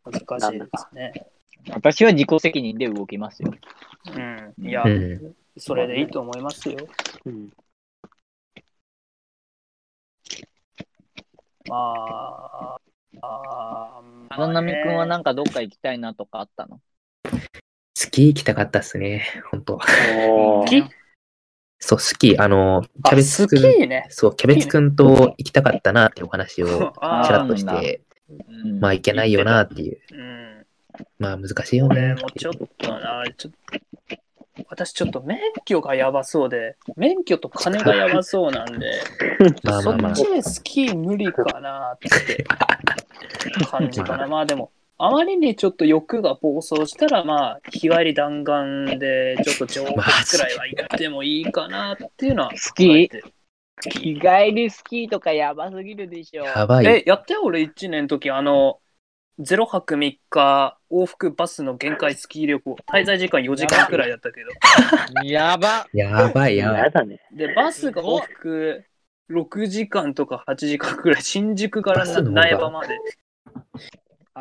難しいですね。私は自己責任で動きますよ。うん、いや、うんそれでいいと思いますよ。うん。まあ、あーあのなみくんはななんかどっか行きたいなとかあったの？スキー行きたかったっすね、本当スキー？そう、スキー、あの、キャベツスくん、キーね。そう、キャベツくんと行きたかったなってお話をちあらっとして、うんまあ行けないよなっていう。うん。まあ難しいよ俺ね。もちょっとな、ちょっと、私ちょっと免許がやばそうで、免許と金がやばそうなんで、そ まあまあまあっちでスキー無理かなって感じかな。まあでも、あまりにちょっと欲が暴走したら、まあ、日帰り弾丸で、ちょっと上国くらいは行ってもいいかなっていうのはスキー？日帰りスキーとかやばすぎるでしょ。やばい。え、やったよ、俺1年の時、あの、0泊3日、往復バスの限界スキー旅行、滞在時間4時間くらいだったけど、やば。やばいやばい。やだね。で、バスが往復6時間とか8時間くらい、新宿から苗場まで。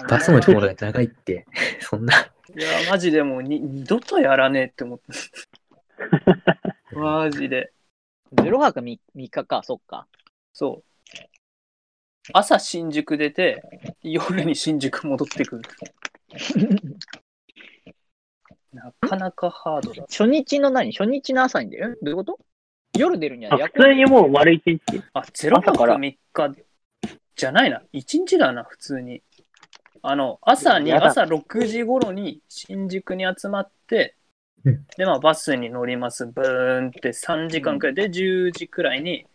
バスのところが長いって、そんな。いや、マジでもうに二度とやらねえって思って。マジで。0泊 3, 日か、そっか。そう。朝新宿出て、夜に新宿戻ってくる。なかなかハードだ。初日の何？初日の朝に出る？どういうこと？夜出るには普通にもう丸一日。あ、0泊朝から3日じゃないな。1日だな、普通に。あの、朝に、朝6時頃に新宿に集まってうん、で、まあ、バスに乗ります。ブーンって3時間くらいで、10時くらいに、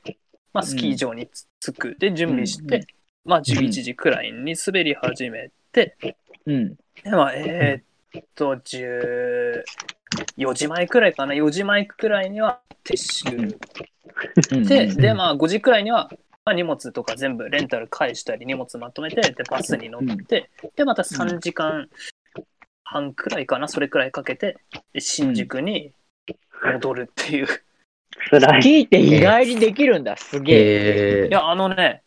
まあ、スキー場につ着く。で、準備して、うんまあ、11時くらいに滑り始めて、うん。で、まあ、えーっと、14時前くらいかな、4時前くらいには撤収。うん。で、うん。で、まあ、5時くらいにはまあ、荷物とか全部レンタル返したり荷物まとめてでバスに乗って、でまた3時間半くらいかな。それくらいかけてで新宿に戻るっていう、辛い。聞いて日帰りできるんだ、すげえ。えいやあのね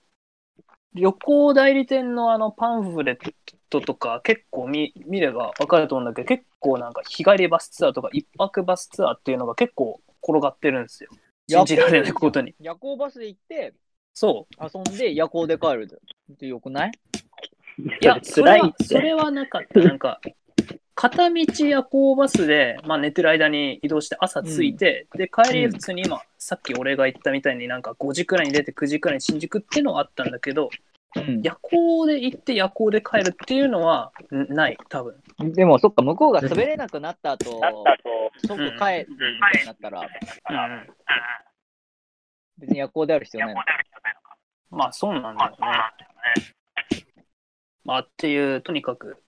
旅行代理店のあのパンフレットとか結構見見れば分かると思うんだけど結構なんか日帰りバスツアーとか一泊バスツアーっていうのが結構転がってるんですよ信じられないことに夜行バスで行って、そう遊んで夜行で帰るってよくない？いや、それは。それはなかった。なんか、片道夜行バスで、まあ、寝てる間に移動して朝着いて、で、帰りうん普通に今、さっき俺が言ったみたいになんか5時くらいに出て9時くらいに新宿っていうのはあったんだけど、うん夜行で行って夜行で帰るっていうのはんない、多分。でもそっか、向こうが滑れなくなった後、なったと、即帰るみたいになったら、うんうん。別に夜行である必要ないの？まあ、そうなんだよね。まあ、っていう、とにかく、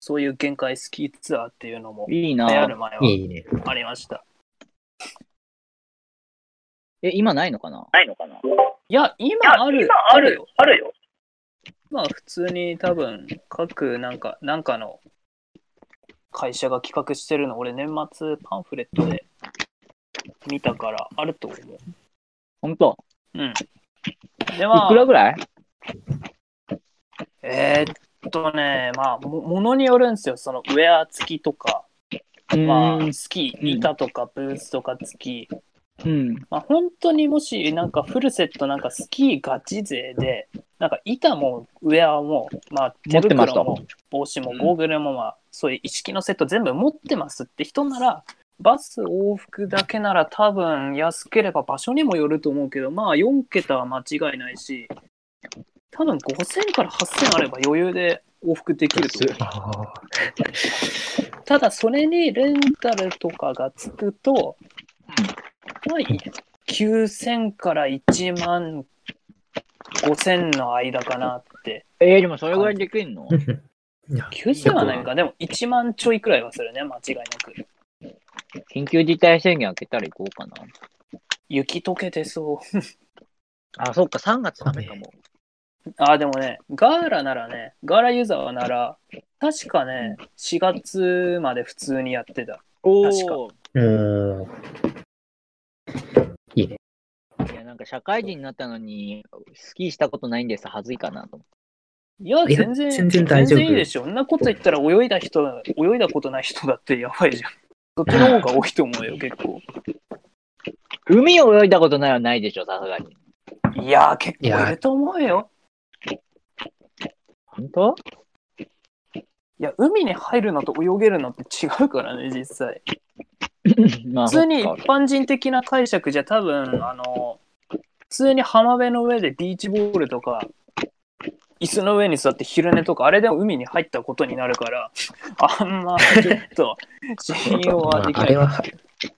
そういう限界スキーツアーっていうのも、いい流行るな。前はいいね。ありました。え、今ないのかな？ないのかな？いや、今ある、今あるよ。。あるよ。まあ普通に多分各なんかなんかの会社が企画してるの俺年末パンフレットで見たからあると思う。ほんとうん。でいまあくらぐらい？えーっとねまあもものによるんですよ。そのウェア付きとかまうん。あスキー板とかブーツとか付き。うん。まあ本当にもしなんかフルセットなんかスキーガチ勢でなんか板もウェアもまあ手袋も帽子もゴーグルもまあそういう一式のセット全部持ってますって人ならバス往復だけなら多分安ければ場所にもよると思うけどまあ4桁は間違いないし多分5000から8000あれば余裕で往復できると思うあただそれにレンタルとかがつくと、まあ、い9000から1万5000の間かなって。えー、でもそれぐらいできんの？ー いや9000はないか、でも1万ちょいくらいはするね、間違いなく。緊急事態宣言開けたら行こうかな。雪溶けてそう。あ、そっか、3月ダメかも。あ、でもね、ガーラならね、ガーラユーザーなら、確かね、4月まで普通にやってた。お確かお。うーん。いいね。いや、なんか社会人になったのに、スキーしたことないんです、はずいかなと思って。いや、いや全然、全然大丈夫全然いいでしょ。そんなこと言ったら泳いだ人、泳いだことない人だってやばいじゃん。そっちの方が多いと思うよ、結構。海を泳いだことないはないでしょ、さすがに。いやー、結いや構いると思うよ。本当？いや、海に入るのと泳げるのって違うからね、実際。まあ、普通に一般人的な解釈じゃ多分、あの、普通に浜辺の上でビーチボールとか、椅子の上に座って昼寝とか、あれでも海に入ったことになるから、あんまちょっと 信用はできない。まああ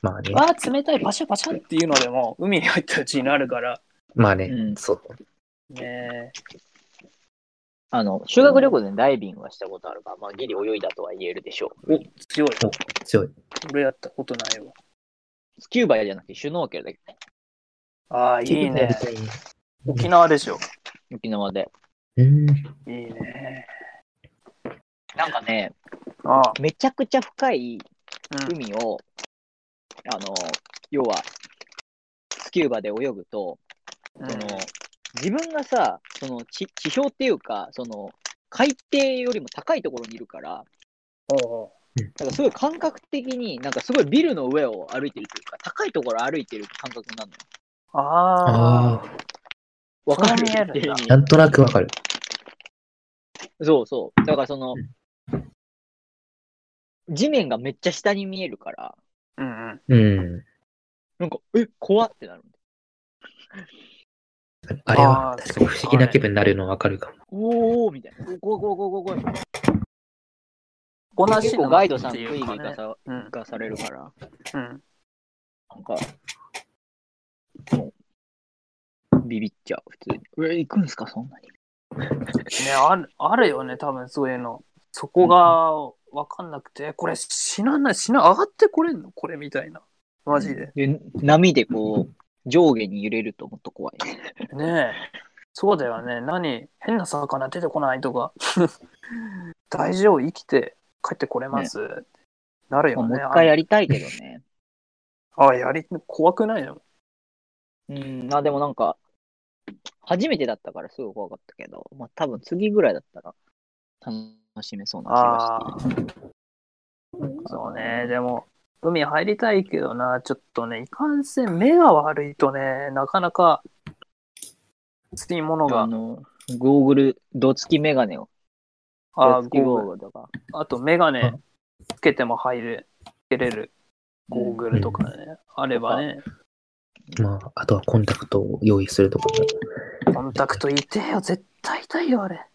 まあね。あー冷たいパシャパシャっていうのでも海に入ったうちになるからまあね、うんそう。ねあの、修学旅行でダイビングはしたことあるから、まあ、ギリ泳いだとは言えるでしょう。お強い。強い。俺やったことないわ。スキューバじゃなくてシュノーケルだけどね、ああいいね。沖縄でしょ。沖縄で。うん。いいね。なんかね、ああめちゃくちゃ深いうん。海を、あの、要は、スキューバで泳ぐと、うん。その、自分がさ、その地地表っていうか、その、海底よりも高いところにいるから、おうなんかすごい感覚的に、なんかすごいビルの上を歩いてるというか、高いところ歩いてる感覚になるのよ。あああ、わかる？なんとなくわかる。そうそう。だからその、地面がめっちゃ下に見えるから、あうんうんうん。なんか、え、怖ってなる。あれは確かに不思議な気分になるのわかるかも。おーみたいな。怖い怖い怖い怖い怖い。同じ結構ガイドさんってクイいうかねグ行かさうん行かされるから、うんなんか、もう、ビビっちゃう、普通に。え、行くんすか、そんなに。ねあるあるよね多分そういうのそこが分かんなくてこれ死なない死な上がってこれんのこれみたいなマジでで、波でこう、上下に揺れるともっと怖い。ねえ。そうだよね。何変な魚出てこないとか。大丈夫生きて帰ってこれます、なるよね。まあもう一回やりたいけどね。あ、あやり、怖くないの？うん、あ、でもなんか、初めてだったからすごい怖かったけど、まあ多分次ぐらいだったら楽しめそうな気あがして。あ、そうね。でも、海入りたいけどな、ちょっとね、いかんせん目が悪いとね、なかなか、ついものが、あの、ゴーグル、ド付きメガネを。あド付きゴゴーグルとか。あとメガネつけても入る、つけれるゴーグルとかね、あればね、まあ、あとはコンタクトを用意するとかも。コンタクトいてよ、絶対痛いよ、あれ。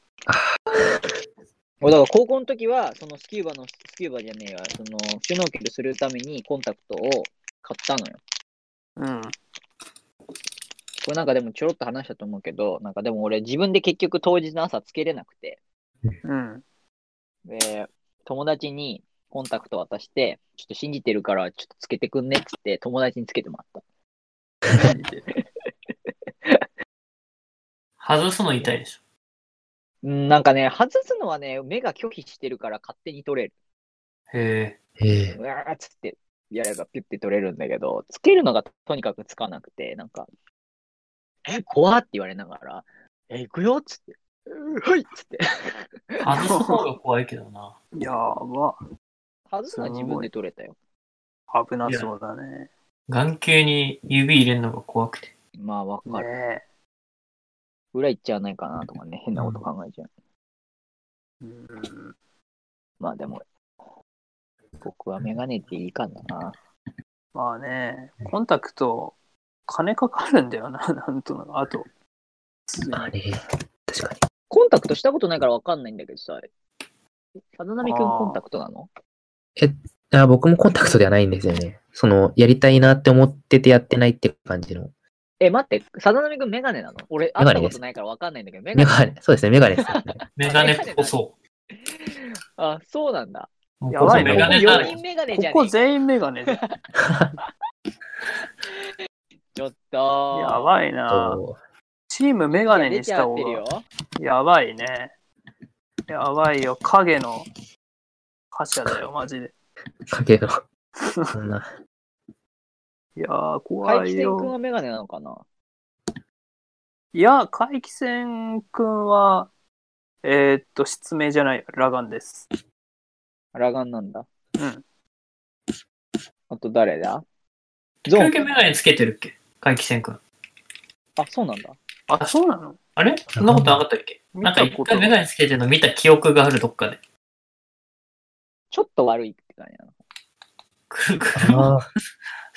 俺だから高校の時は、そのスキューバの、スキューバじゃねえわ、その、シュノーケルするためにコンタクトを買ったのよ。うん。これなんかでもちょろっと話したと思うけど、なんかでも俺自分で結局当日の朝つけれなくて、うん。で、友達にコンタクト渡して、ちょっと信じてるからちょっとつけてくんねっつって友達につけてもらった。外すの痛いでしょ。うん、なんかね、外すのはね、目が拒否してるから勝手に取れる。へええうわーっつってやればピュッて取れるんだけど、つけるのがとにかくつかなくて、なんか、え、怖って言われながら、え、行くよっつって、はいっつって。え。外す方が怖いけどな。やば。外すのは自分で取れたよ。危なそうだね。眼球に指入れるのが怖くて。まあわかる。ね裏行っちゃわないかなとかね、変なこと考えちゃう。え。うん。まあでも、僕はメガネっていいかな。まあね、コンタクト、金かかるんだよな、なんとなく。あと、あれ、確かに。コンタクトしたことないからわかんないんだけどさ、さざ波くんコンタクトなの？あ僕もコンタクトではないんですよね。その、やりたいなって思っててやってないって感じの。え、待って、さざ波くんメガネなの？俺、会メガネですったことないからわかんないんだけど、メガネメガネ、そうですね、メガネです、ね。メガネっぽそ あ、そうなんだ。う。やばいねメガネ4だ人メガネじゃここ全員メガネで。ちょっと。やばいな。とチームメガネ出にした方が。やばいね。やばいよ。影の覇者だよ、マジで。影の、そんな。いやー、怖い怪奇戦くんよ。はメガネなのかな？いや、怪奇戦くんは、えーっと、失明じゃない、裸眼です。ラガンなんだ。うん。あと誰だ？ゾー休ン憩メガネつけてるっけ？怪奇戦くん。あ、そうなんだ。あ、そうなの？あれ？そんなことなかったっけ？見なんか一回メガネつけてるの見た記憶があるどっかで。ちょっと悪いって感じなの。くるくる。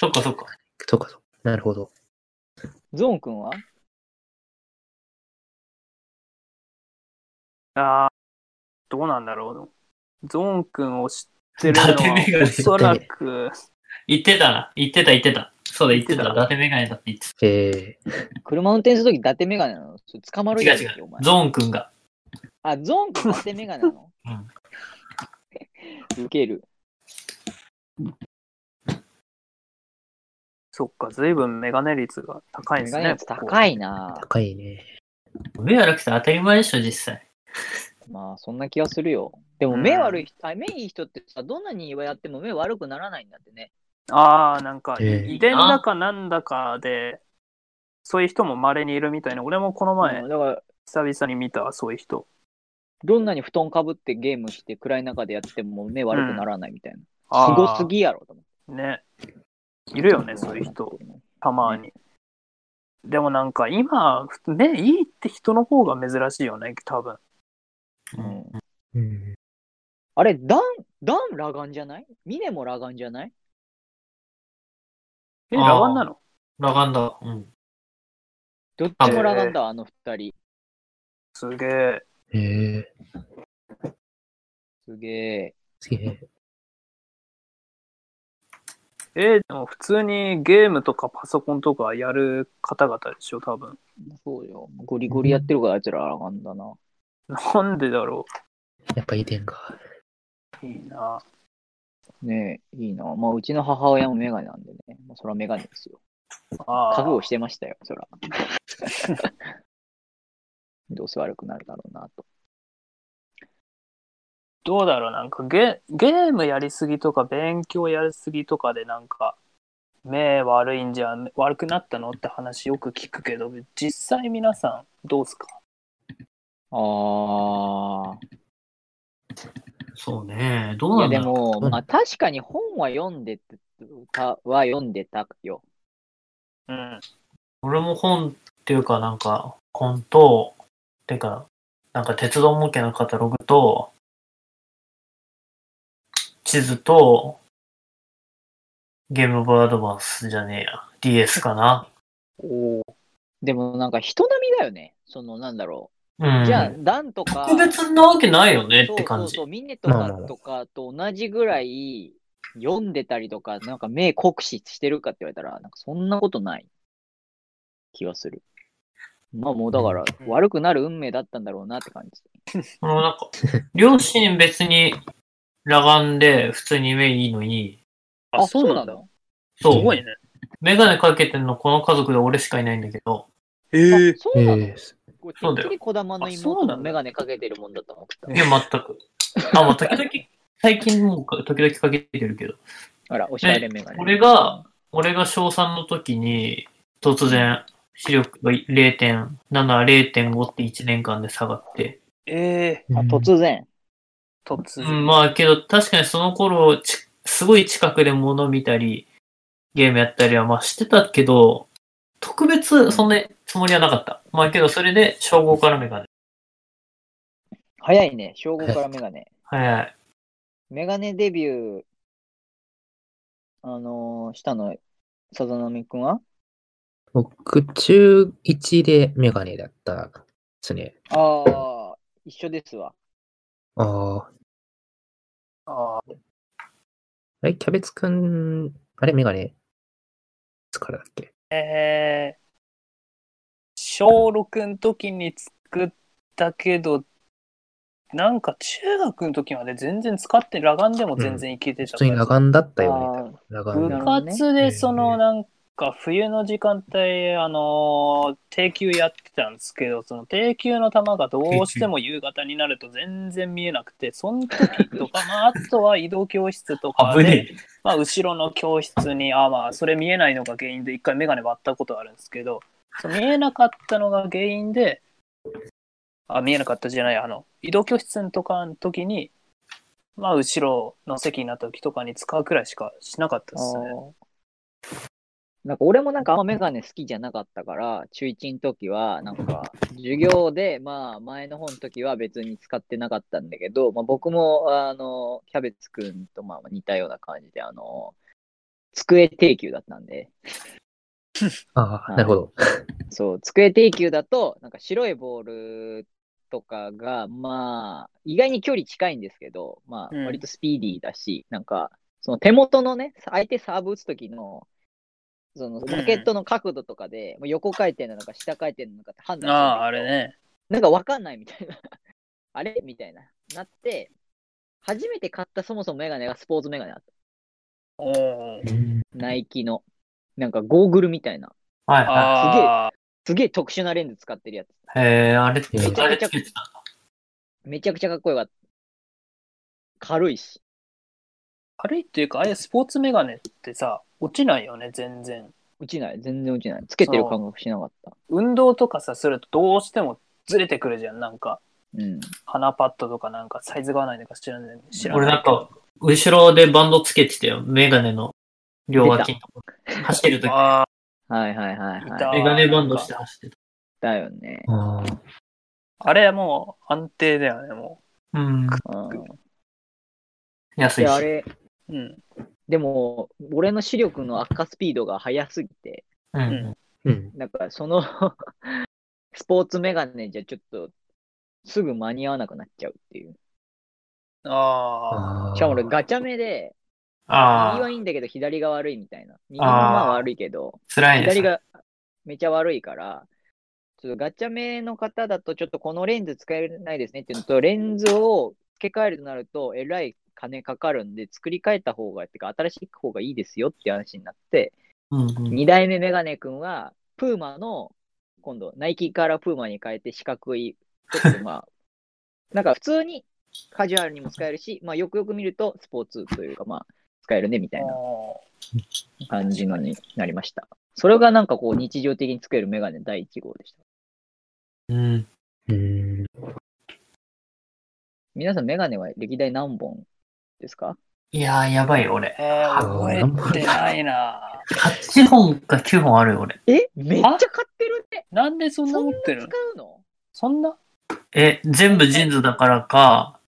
ああ、そっかそっか。そうかそうか。なるほど。ゾーンくんは？あーどうなんだろう。ゾーンくんを知ってるのは、おそらく、言ってたな。言ってた言ってた。そうだ言ってた。伊達メガネだって言ってえー、車運転するとき伊達メガネなの？それ捕まるた。違うやつよ、お前違う。。ゾーンくんが。あ、ゾーンくん伊達メガネなの？うん。ウケる。そっか、ずいぶんメガネ率が高いんですね。メガネ率高いな高いね。目悪くて当たり前でしょ、実際。まあ、そんな気がするよ。でも、うん目悪い人、あ目いい人ってさ、どんなにやっても目悪くならないんだってね。ああ、なんか、ええ遺伝だかなんだかで、そういう人も稀にいるみたいな。俺もこの前うん、だから、久々に見た、そういう人。どんなに布団かぶってゲームして暗い中でやっても目悪くならないみたいな。あーすごすぎやろと思って。ね。いるよね、そういう人。たまに。でもなんか今、目いいって人の方が珍しいよね、多分。うんうん。あれ、ダン、ダン裸眼じゃない？ミネも裸眼じゃない？え、あー裸眼なの？裸眼だ。うん。どっちも裸眼だ、あの二人。すげえ。ええすげえ。すげえ。えーでも普通にゲームとかパソコンとかやる方々でしょ、多分。そうよ。ゴリゴリやってるからあいつら裸眼だな。なんでだろやっぱ遺伝が。う。いいな。ねえ、いいな。まあ、うちの母親もメガネなんでね。まあ、それはメガネですよ。あー覚悟してましたよ、そら。どうせ悪くなるだろうなと。どうだろうなんかゲゲームやりすぎとか勉強やりすぎとかでなんか目悪いんじゃん悪くなったのって話よく聞くけど実際皆さんどうですか？ああ。そうね。どういや、なんだろう。でも、うんまあ確かに本は読んでたは読んでたよ。うん俺も本っていうか、なんか、本と、てか、なんか鉄道模型のカタログと、地図と、ゲームボーイアドバンスじゃねえや。DS かな。おでもなんか人並みだよね。そのなんだろう。うん。じゃあ、ダンとか。特別なわけないよねっそうて感じ。そうそう、ミネとかとかと同じぐらい読んでたりとか、なんか目酷使してるかって言われたら、なんかそんなことない気がする。まあもうだからうん悪くなる運命だったんだろうなって感じ。あのなんか、両親別に裸眼で普通に目いいのに、あそうなんだのそう。すごいねメガネかけてんのこの家族で俺しかいないんだけど、えあそうなの、えーこれそうだよてっきり児玉のあそう妹のメガネかけてるもんだと思ってた。いや、全く。あ、まあ、時々、最近もうか時々かけてるけど。あら、おしゃれメガネ。俺が、俺が小3の時に、突然、視力が0.7、0.5って1年間で下がって。えあ突然。ー、突う然、ん、まあ、けど、確かにその頃、ちすごい近くで物見たり、ゲームやったりは、まあ、してたけど、特別、そんなつもりはなかった。まあ、けど、それで、小5からメガネ。早いね、小5からメガネ。早い。メガネデビュー、あのーしたの、さざなみくんは？僕、中1でメガネだったですね。ああ、一緒ですわ。ああ、ああれ、キャベツくん、あれ、メガネ、いつからだっけ？ーえー、小6の時に作ったけど、なんか中学の時まで全然使って、裸眼でも全然いけてた普通に裸眼だったよね。部活でそのなんか冬の時間帯、あのー定休やってたんですけど、その定休の球がどうしても夕方になると全然見えなくて、その時とか、まあ、あとは移動教室とかで。まあ、後ろの教室に、あまあ、それ見えないのが原因で、一回メガネ割ったことあるんですけど、そう見えなかったのが原因で、あ、見えなかったじゃない、あの、移動教室とかの時に、まあ、後ろの席になった時とかに使うくらいしかしなかったですね。なんか俺もなんかあんまメガネ好きじゃなかったから、中1の時は、なんか授業で、まあ前の方の時は別に使ってなかったんだけど、まあ僕もあの、キャベツくんとまあ似たような感じで、あの、机定休だったんで、ああ、はいなるほど。そう、机定休だと、なんか白いボールとかが、まあ、意外に距離近いんですけど、まあ、うん割とスピーディーだし、なんか、その手元のね、相手サーブ打つ時の、そのラケットの角度とかで、まあ横回転なのか下回転なのかって判断ああ、あれ。ね。なんかわかんないみたいな。あれみたいな。なって、初めて買ったそもそもメガネがスポーツメガネだった。おナイキの。なんかゴーグルみたいな。はいはあすげえ特殊なレンズ使ってるやつ。い。へえ、あれ、めちゃくちゃ。めちゃくちゃかっこよかった。軽いし。軽いっていうか、ああいうスポーツメガネってさ、落ちないよね、全然。落ちない。全然落ちない。つけてる感覚しなかった。運動とかさ、するとどうしてもずれてくるじゃん。なんか、うん。鼻パッドとかなんかサイズが合わないのか知らない。知らない俺なんか、後ろでバンドつけてたよ。メガネの両脇のとこ。走るとき、あはいはいはいはい。メガネバンドして走ってた。だよね。ああ、あれはもう安定だよね、もうん。うん。安いし。で、あれ、う。うん。でも、俺の視力の悪化スピードが速すぎて、うん。うん。なんかその スポーツメガネじゃちょっと、すぐ間に合わなくなっちゃうっていう。ああ。ああ。しかも俺ガチャ目で、右ああ、はいいんだけど左が悪いみたいな。右もまあ悪いけど、辛いね。左がめちゃ悪いから、ちょっとガチャ目の方だと、ちょっとこのレンズ使えないですねっていうのと、レンズを付け替えるとなると、えらい金かかるんで、作り変えた方が、ってか、新しい方がいいですよって話になって、うんうん。2代目メガネくんは、プーマの、今度、ナイキからプーマに変えて四角い、ちょっとまあ、なんか普通にカジュアルにも使えるし、まあよくよく見るとスポーツというか、まあ、使えるねみたいな感じのになりました。それがなんかこう日常的につけるメガネ第1号でした。うん。うん。皆さんメガネは歴代何本ですか？いやー、やばいよ、俺。えー、覚えてないな。8本か9本あるよ、俺。え？めっちゃ買ってるねなんでそんな持ってるの？うのそんな？え、全部ジーンズだからか、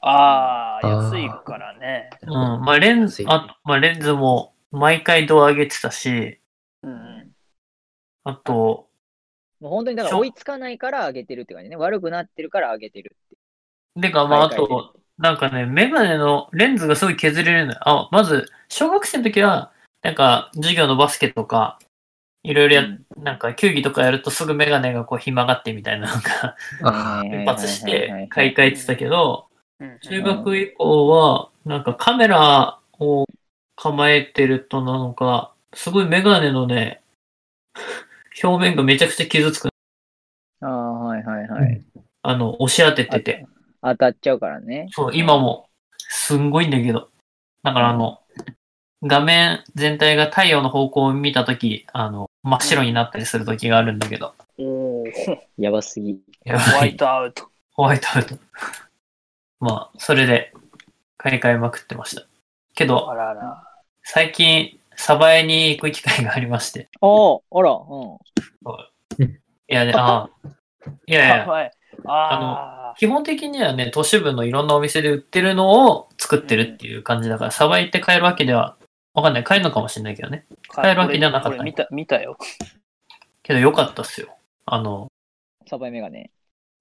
ああ、安いからね。うん。まあ、レンズ、あまあ、レンズも毎回度上げてたし、うん。あと、もう本当にだから追いつかないから上げてるって感じね。悪くなってるから上げてるって。でか、まあ、あと、なんかね、メガネのレンズがすごい削れるのよ。あ、まず、小学生の時は、なんか、授業のバスケとか、いろいろや、うんなんか、球技とかやるとすぐメガネがこう、ひまがってみたいな、なんか、あ一発して買い替えてたけど、うん中学以降は、なんかカメラを構えてるとなのか、すごいメガネのね、表面がめちゃくちゃ傷つく。ああ、はいはいあ。はい。あの、押し当ててて。当たっちゃうからね。そう、今も、すんごいんだけど。だからあの、画面全体が太陽の方向を見たとき、あの、真っ白になったりするときがあるんだけど。おー やばすぎ。やホワイ。トアウト。ホワイトアウト。まあ、それで買い替えまくってました。けど、あらら。最近、サバエに行く機会がありまして。ああ、あら、うん。いやね、ああ。いやいや、はい。ああ。基本的にはね、都市部のいろんなお店で売ってるのを作ってるっていう感じだから、サバエって買えるわけでは、わかんない。買えるのかもしれないけどね。買えるわけじゃなかった俺見た、見たよ。けどよかったっすよ。あの、サバイメガネ。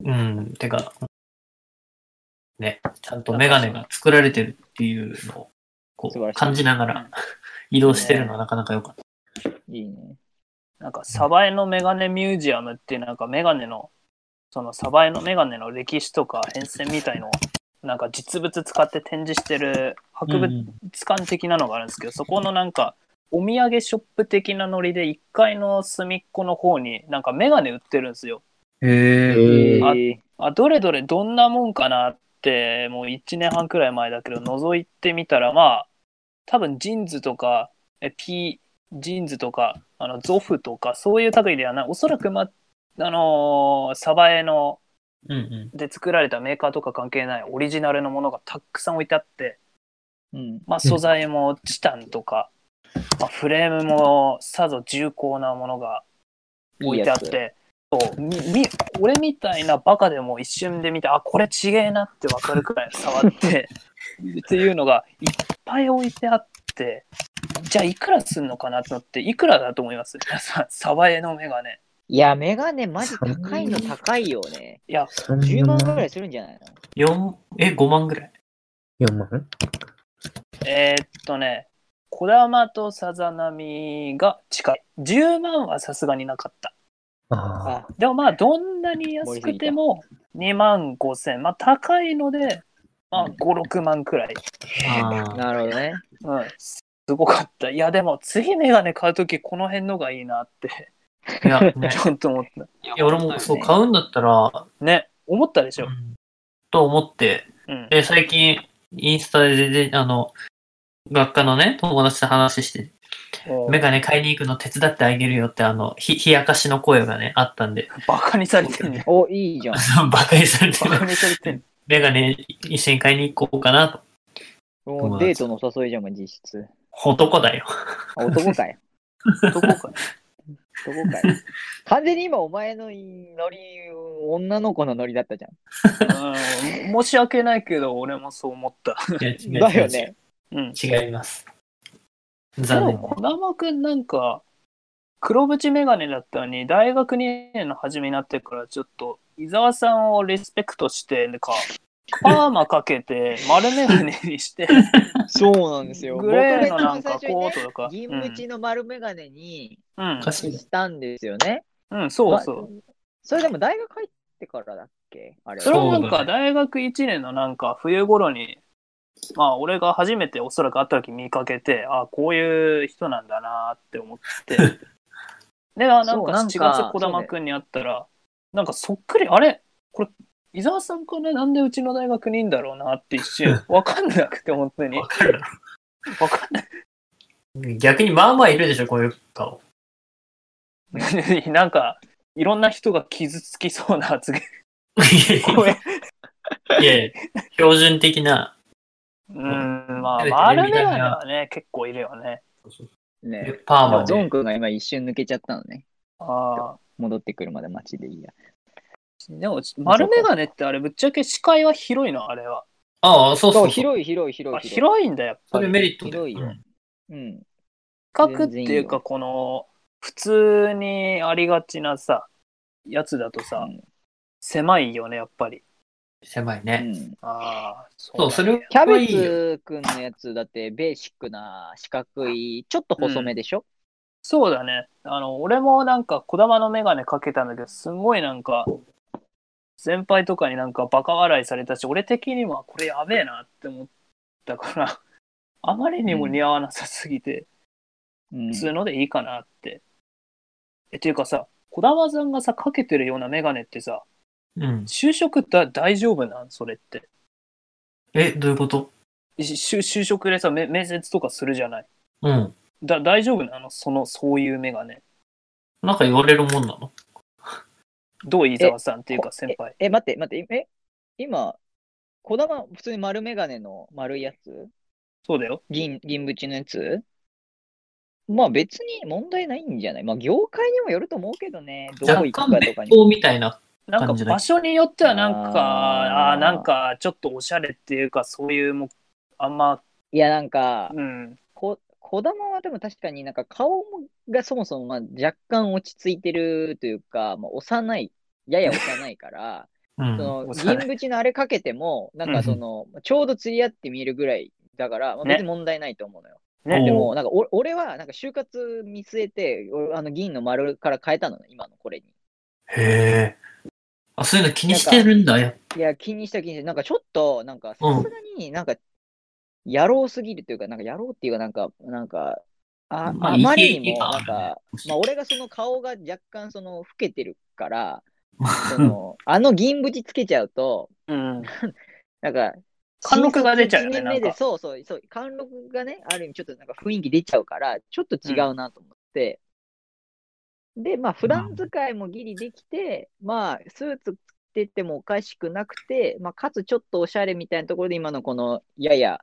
うん、てか、ね、ちゃんとメガネが作られてるっていうのを、こう、感じながら 移動してるのはなかなか良かった。いいね。なんか、サバエのメガネミュージアムっていうなんかメガネの、そのサバエのメガネの歴史とか変遷みたいのを、なんか実物使って展示してる博物うん館的なのがあるんですけど、そこのなんか、お土産ショップ的なノリで1階の隅っこの方になんかメガネ売ってるんですよ。へえあどれどれどんなもんかなって、もう1年半くらい前だけど、覗いてみたら、まあ、多分ジンズとか、え、P、ジンズとか、あの、ゾフとか、そういう類ではない。おそらく、ま、あのー鯖江の、うんうん。で作られたメーカーとか関係ないオリジナルのものがたくさん置いてあって、うん。まあ、素材もチタンとか、まあ、フレームもさぞ重厚なものが置いてあって、そうみみ俺みたいなバカでも一瞬で見て、あ、これちげえなってわかるくらい触って、っていうのがいっぱい置いてあって、じゃあいくらすんのかなと思って、いくらだと思います？皆さん、サバエのメガネ。いや、メガネマジ高いの高いよね。いや、10万ぐらいするんじゃないの？四え、5万ぐらい。4万？えーっとね、小玉とさざ波が近い。10万はさすがになかった。ああ、でもまあ、どんなに安くても2万5千。まあ、高いので、まあ、5、6万くらい。なるほどね。うん。すごかった。いや、でも次メガネ買うときこの辺のがいいなって、いや、ね、ちょっと思った。いや俺もそう買うんだったら、ね、思ったでしょ。と思って、うん。で、最近、インスタで全然、あの、学科のね、友達と話して、メガネ買いに行くの手伝ってあげるよって、あの、ひ、冷やかしの声がね、あったんで、バカにされてんね。お、いいじゃん。バカにされてる。バカにされてんね。メガネ一緒に買いに行こうかなと。もうデートのお誘いじゃん、実質。男だよ。あ男かよ。どこかね。男かよ。完全に今お前のノリ、女の子のノリだったじゃん。うん。申し訳ないけど、俺もそう思った。いや違うだよね。うん。違います。で残念。も、児玉くんなんか、黒縁メガネだったのに、大学2年の初めになってから、ちょっと、伊沢さんをリスペクトして、なんか、パーマかけて、丸メガネにして、そうなんですよ。グレーの僕なんかコートとか。銀縁の丸メガネにうんお。かしいなしたんですよね。うん、うん、そうそう。それでも大学入ってからだっけ？あれそれは。はなんか、大学1年のなんか、冬頃に、まあ俺が初めておそらく会った時見かけて、あこういう人なんだなって思って。で、あなんかそうなんか7月児玉くんに会ったら、なんかそっくり、あれ？これ、伊沢さんかななんでうちの大学にいんだろうなって一瞬、わかんなくて、本当に。わかるわかんない。逆にまあまあいるでしょ、こういう顔。なんか、いろんな人が傷つきそうな発言。いやいや、標準的な。うん、まあ、テレビ丸眼みたいな鏡はね、結構いるよね。ね。パーマで。ゾン君が今一瞬抜けちゃったのね。ああ。戻ってくるまで街でいいや。でも、丸眼鏡ってあれ、ぶっちゃけ視界は広いの、あれは。ああ、そうそ、そううそう。広い広い広あい広い。広いんだ、やっぱそれり。メリットだ広いようんうん。角っていうか、この、普通にありがちなさ、やつだとさ、うん狭いよね、やっぱり。狭いうね。んああ、そそう、それキャベ。ツくんのやつだってベーシックな四角い、ちょっと細めでしょ、そうだね。あの、俺もなんか、小玉のメガネかけたんだけど、すごいなんか、先輩とかになんかバカ笑いされたし、俺的にはこれやべえなって思ったから、あまりにも似合わなさすぎて、うん普通のでいいかなって。え、っていうかさ、小玉さんがさ、かけてるようなメガネってさ、うん。就職だ大丈夫なん？それって。え、どういうこと？し就就職でさ、め面接とかするじゃない？うん。だ大丈夫なの？その、そういうメガネ。なんか言われるもんなの？どう飯沢さんっていうか先輩。え、え待って待って、え、今、小玉、普通に丸メガネの丸いやつ？そうだよ。銀、銀縁のやつ？まあ別に問題ないんじゃない？まあ業界にもよると思うけどね。ど若う行くかとかに。行みたいな。なんか場所によってはなんか、ああなんかちょっとおしゃれっていうか、そういうも、あんま、いやなんか、うん。こ小玉はでも確かになんか顔がそもそもまあ若干落ち着いてるというか、まあ、幼い、やや幼いから、うん。その銀縁のあれかけても、なんかその、ちょうど釣り合って見えるぐらいだから、まあ、ね別に問題ないと思うのよ。ねでも、なんかお俺はなんか就活見据えて、俺あの銀の丸から変えたのね、今のこれに。へえ。あ、そういうの気にしてるんだよ。いや、気にした気にした。なんかちょっと、なんかさうんすがになんか、野郎すぎるというか、なんか野郎っていうか、なんか、なんか、あ,、まああまりにも、なんか、まあ、俺がその顔が若干その老けてるから、そのあの銀縁つけちゃうと、うん。なんか、貫禄が出ちゃうよねそうそう、そう、貫禄がね、ある意味ちょっとなんか雰囲気出ちゃうから、ちょっと違うなと思って、で、まあ、普段使いもギリできて、まあ、スーツ着ててもおかしくなくて、まあ、かつちょっとおしゃれみたいなところで、今のこの、やや、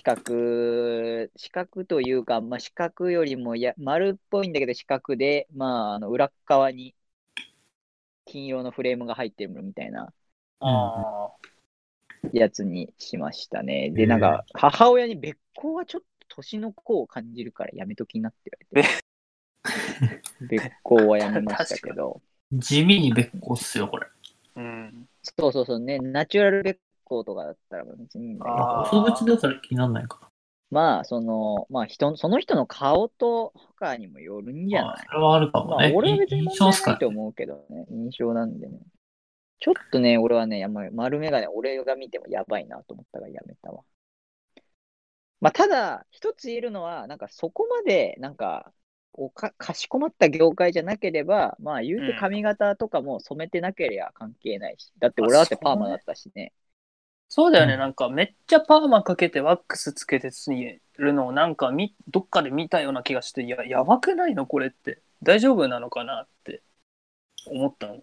四角、四角というか、まあ、四角よりもや丸っぽいんだけど四角で、まあ、あの裏っ側に金色のフレームが入ってるみたいなあやつにしましたね。で、なんか、母親に別行はちょっと年の子を感じるからやめときなって言われて。別行はやめましたけど。地味に別個っすよ、これ。あ。うん。そうそうそうね、ナチュラル別行とかだったら別にいいんだけどだから気にならないかまあ、その、まあ人、その人の顔とかにもよるんじゃな。ないあそれはあるかもね。まあ、俺は別に問印象いと思うけどね、印象なんでね。ちょっとね、俺はね、丸眼鏡、俺が見てもやばいなと思ったからやめたわ。まあ、ただ、一つ言えるのは、なんかそこまで、なんか、おかかしこまった業界じゃなければ、まあ、言うて髪型とかも染めてなければ関係ないし、だって俺だってパーマだったしね。そうだよね、うんなんかめっちゃパーマかけてワックスつけてるのをなんかみどっかで見たような気がして、いや、やばくないのこれって。大丈夫なのかなって思ったの。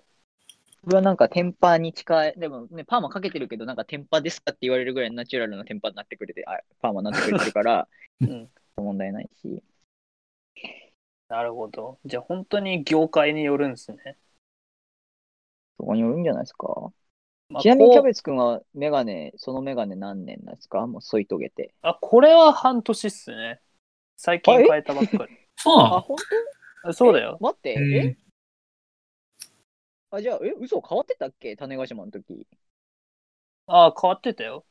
俺はなんかテンパに近い、でもね、パーマかけてるけど、なんかテンパですかって言われるぐらいナチュラルなテンパになってくれて、あパーマになってくれてるから、うん。問題ないし。なるほど。じゃあ本当に業界によるんですね。そこによるんじゃないですか。まあちなみにキャベツくんはメガネ、そのメガネ何年なんですか？もう添い遂げて。あ、これは半年っすね。最近変えたばっかり。あ、そうなの？本あそうだ当よ。待って、へええ？あ、じゃあ、え、嘘変わってたっけ？種子島の時。あ変わってたよ。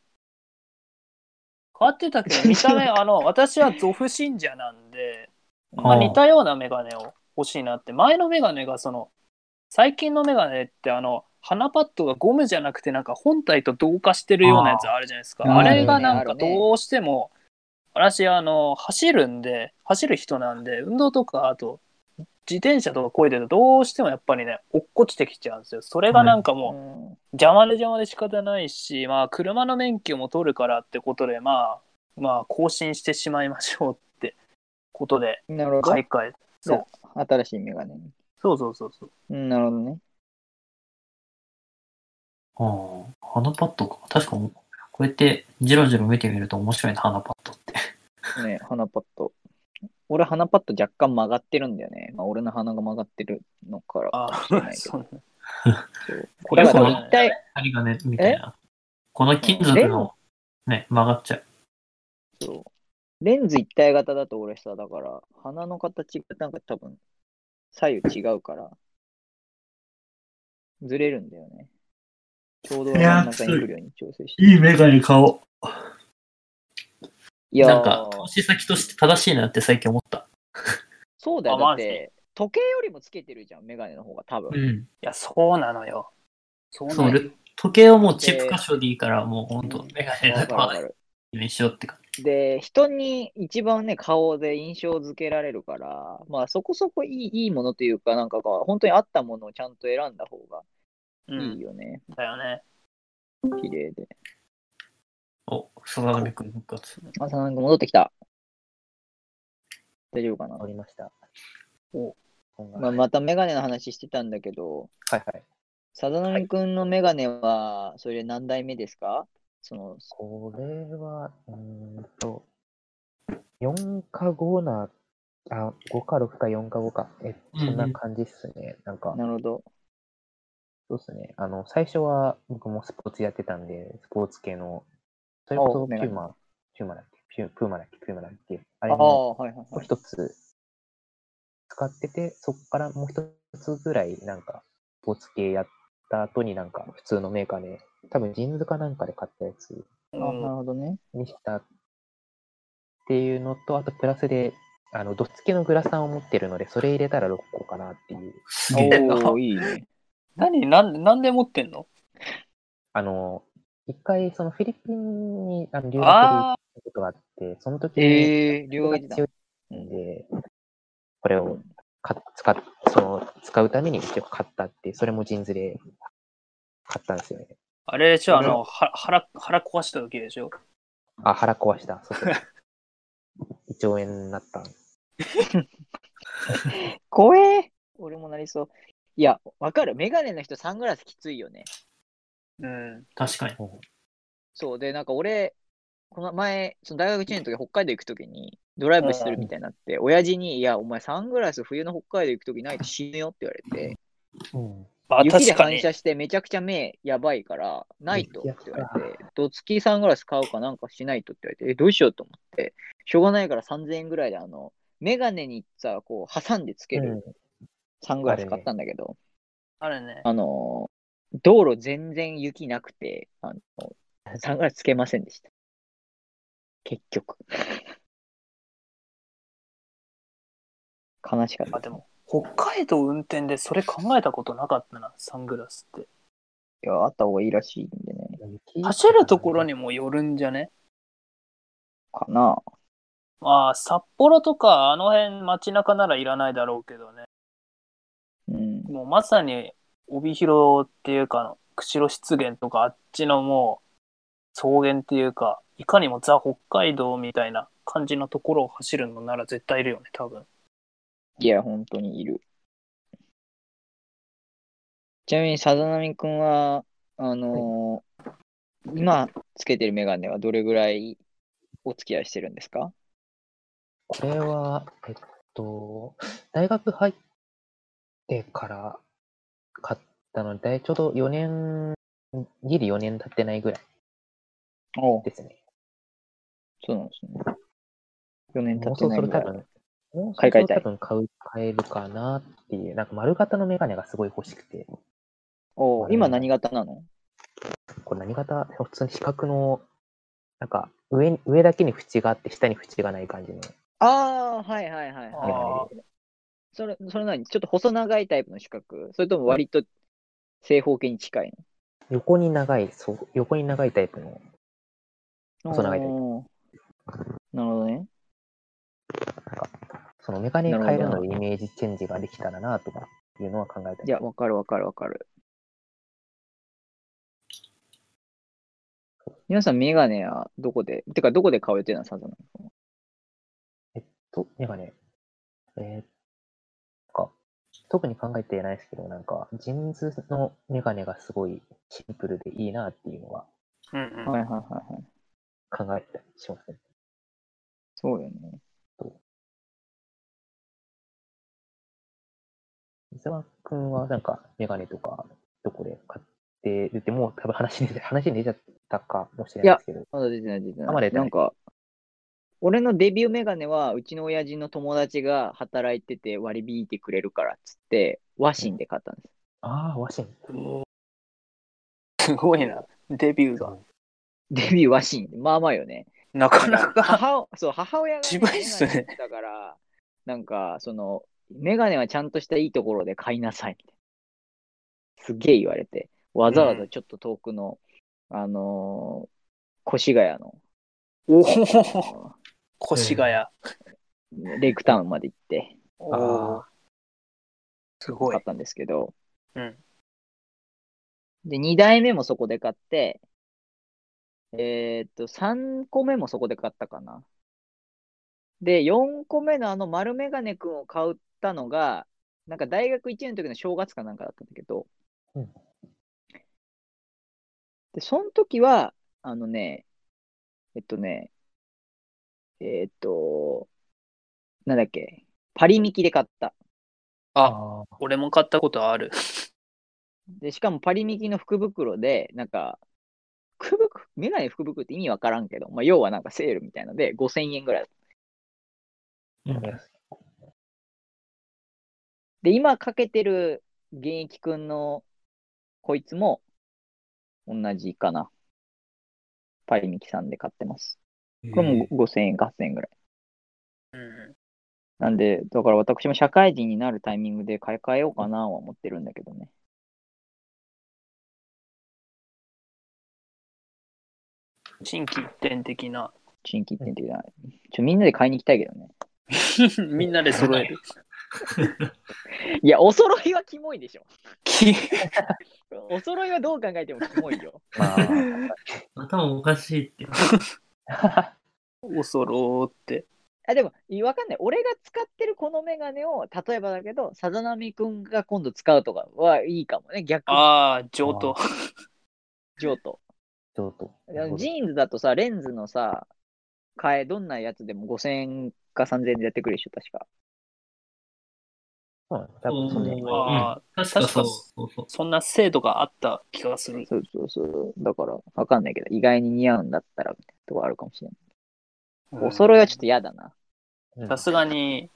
変わってたけど、見た目、あの、私はゾフ信者なんで、まあ、あー似たようなメガネを欲しいなって。前のメガネがその、最近のメガネってあの、鼻パッドがゴムじゃなくてなんか本体と同化してるようなやつあるじゃないですか。あれがなんかどうしても、私あの走るんで走る人なんで運動とかあと自転車とかこいでるとどうしてもやっぱりね落っこちてきちゃうんですよ。それがなんかもう、うん邪魔で邪魔で仕方ないし、まあ、車の免許も取るからってことで、まあ、まあ、更新してしまいましょうってことで。買い替え。そう。新しいメガネに。そうそうそうそう。うん、なるほどね。ああ、鼻パッドか。確かに、こうやってじろじろ見てみると面白いな、鼻パッドって。ね、鼻パッド。俺、鼻パッド若干曲がってるんだよね。まあ、俺の鼻が曲がってるのからかもあしれないこれだからこの一体、針金みたいな。この金属の、ね、曲がっちゃう。そうレンズ一体型だと俺さ、だから、鼻の形がなんか多分、左右違うから、ずれるんだよね。ちょうど真ん中に来るように調整して。いいメガネ買おう。いやーなんか、投資先として正しいなって最近思った。そうだよ。だって、時計よりもつけてるじゃん、メガネの方が多分。うん。いや、そうなのよ。そうなのよ。俺時計はもうチップ箇所でいいから、もう本当メガネわかるわかのる。にしようって感じ。で、人に一番ね、顔で印象付けられるから、まあそこそこいいいいものというか、なんか本当に合ったものをちゃんと選んだ方がうん。いいよね。だよね。綺麗で。お、坂上くん復活。まさなんか戻ってきた。大丈夫かな？おりました。おまあ、またメガネの話してたんだけど、はいはい。さざ波くんのメガネは、それ何代目ですか？その、これは、うーんと、4か5な、あ、5か6か4か5か、え、そんな感じっすね。なんか、なるほど。そうっすね。あの、最初は僕もスポーツやってたんで、スポーツ系の、それこそピューマ、ピューマだっけピュープーマだっけピューマだっけあれも、一つ使ってて、そこからもう一つぐらい、なんか、スポーツ系やった後になんか、普通のメーカーで、多分ジーンズかなんかで買ったやつあなるほどね。にしたっていうのと、あとプラスで、あの、ドッツ系のグラサンを持ってるので、それ入れたら6個かなっていう。すげえ。いいね。何なんでなんで持ってんの？あの、一回、そのフィリピンにあの留学で行あったことがあって、その時に、えー、両方が強いんで、これをか使っその使うために一応買ったって、それもジーンズで買ったんですよね。あ。あれでしょ、あの、は腹、腹壊した時でしょ？あ、腹壊した。そうそう。胃腸炎になった。怖え俺もなりそう。いや、わかる。メガネの人サングラスきついよね。うん。確かに。そう。で、なんか俺、この前、その大学1年の時、北海道行く時にドライブするみたいになって、親父に、いや、お前サングラス冬の北海道行く時ないと死ぬよって言われて、うん。まあ、雪で確かに。反射してめちゃくちゃ目やばいから、ないとって雪言われて、ドツキサングラス買うかなんかしないとって言われて、え、どうしようと思って、しょうがないから3000円ぐらいで、あの、メガネにさ、こう挟んでつけるサングラス買ったんだけど、あれね。あの、道路全然雪なくて、あの、サングラスつけませんでした。結局。悲しかった。あ、でも、北海道運転でそれ考えたことなかったな、サングラスって。いや、あった方がいいらしいんでね。雪走るところにもよるんじゃね？かな。まあ、札幌とかあの辺街中ならいらないだろうけどね。うん。もうまさに帯広っていうか、釧路湿原とかあっちのもう草原っていうか、いかにもザ・北海道みたいな感じのところを走るのなら絶対いるよね、多分。いや、本当にいる。ちなみに、さざなみくんは、あのー今つけてるメガネはどれぐらいお付き合いしてるんですか？これは、えっと、大学入ってから買ったので、ちょうど4年、ギリ4年経ってないぐらいおですね。そうなんですね。4年経もうそろってないぐらい。そろ多分、もうそ買い替えたいろそろ多分買う、買えるかなっていう、なんか丸型のメガネがすごい欲しくて、お今何型なの？これ何型？普通に四角の、なんか上に、上だけに縁があって、下に縁がない感じの。ああ、はいはいはいあはい。それ、それ何ちょっと細長いタイプの四角それとも割と正方形に近い横に長い、そう、横に長いタイプの、の。細長いタイプなるほどね。そのメガネ変えるのでイメージチェンジができたらなとかいうのは考えたり。いや、わかるわかるわかる。皆さん、メガネはどこで、てか、どこで買う予定なの？サザナと、メガネ、えー、なんか、特に考えてないですけど、なんか、 JINSのメガネがすごいシンプルでいいなっていうのはうんうんはいはいはいはい。考えたりしますね。そうよね。伊沢くんはなんかメガネとかどこで買ってるってもう多分話に出話に出ちゃったかもしれないですけど。まだ出てない出てない。あまだ出てなないんか、俺のデビューメガネは、うちの親父の友達が働いてて割り引いてくれるからっつって、和紙で買ったんです。ああ、ワシン。すごいな。デビューが。デビュー和紙。まあまあよね。なかなかか。母そう母親が、ね、渋いっすねだから、なんか、その、メガネはちゃんとしたいいところで買いなさいみたいな。すげえ言われて、わざわざちょっと遠くの、あのー越谷の、おお、あ越谷。のレイクタウンまで行っておお。すごい買っ。たんですけど、うん。で、2代目もそこで買って、えーっと、3個目もそこで買ったかな。で、4個目のあの丸メガネくんを買ったのが、なんか大学1年の時の正月かなんかだったんだけど、うんで、その時は、あのね、えっとね、えーっと、なんだっけ、パリミキで買った。あ、あ俺も買ったことある。で、しかもパリミキの福袋で、なんか、福袋、メガネ福袋って意味わからんけど、まあ、要はなんかセールみたいので、5000円ぐらい。うんあ。で、今かけてる現役くんのこいつも同じかな。パリミキさんで買ってます。これも5000円、8000円ぐらい。うん。なんで、だから私も社会人になるタイミングで買い替えようかなは思ってるんだけどね。新規一点的な。新規一点的な。ちょ、みんなで買いに行きたいけどね。みんなで揃える。いや、お揃いはキモいでしょ。きお揃いはどう考えてもキモいよ。まあ、頭おかしいって。おそろーって。あでも、わかんない。俺が使ってるこのメガネを、例えばだけど、さざ波くんが今度使うとかはいいかもね。逆に、ああ、上等。上と。ちょっと。ジーンズだとさ、レンズのさ、替え、どんなやつでも5000円か3000円でやってくるでしょ、確か。そうなん多分そんなにうんああ、確かそう。そうそうそんな精度があった気がする。そうそうそう。だから、わかんないけど、意外に似合うんだったら、みたいなとこあるかもしれない。お揃いはちょっと嫌だな。うんさすがに、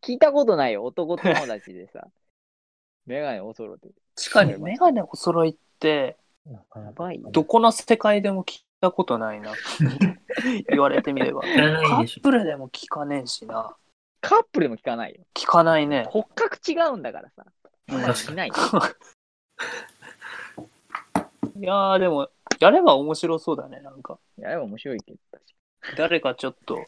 聞いたことないよ、男友達でさ。メガネお揃いって。確かにメガネお揃いって、なかなかやばいよどこの世界でも聞いたことないな。言われてみれば。知らカないでしょ。ップルでも聞かねえしな。カップルでも聞かないよ。聞かないね。骨格違うんだからさ。確かいない。いやー、でも、やれば面白そうだね、なんか。いや、でも面白いけど、確か誰かちょっと、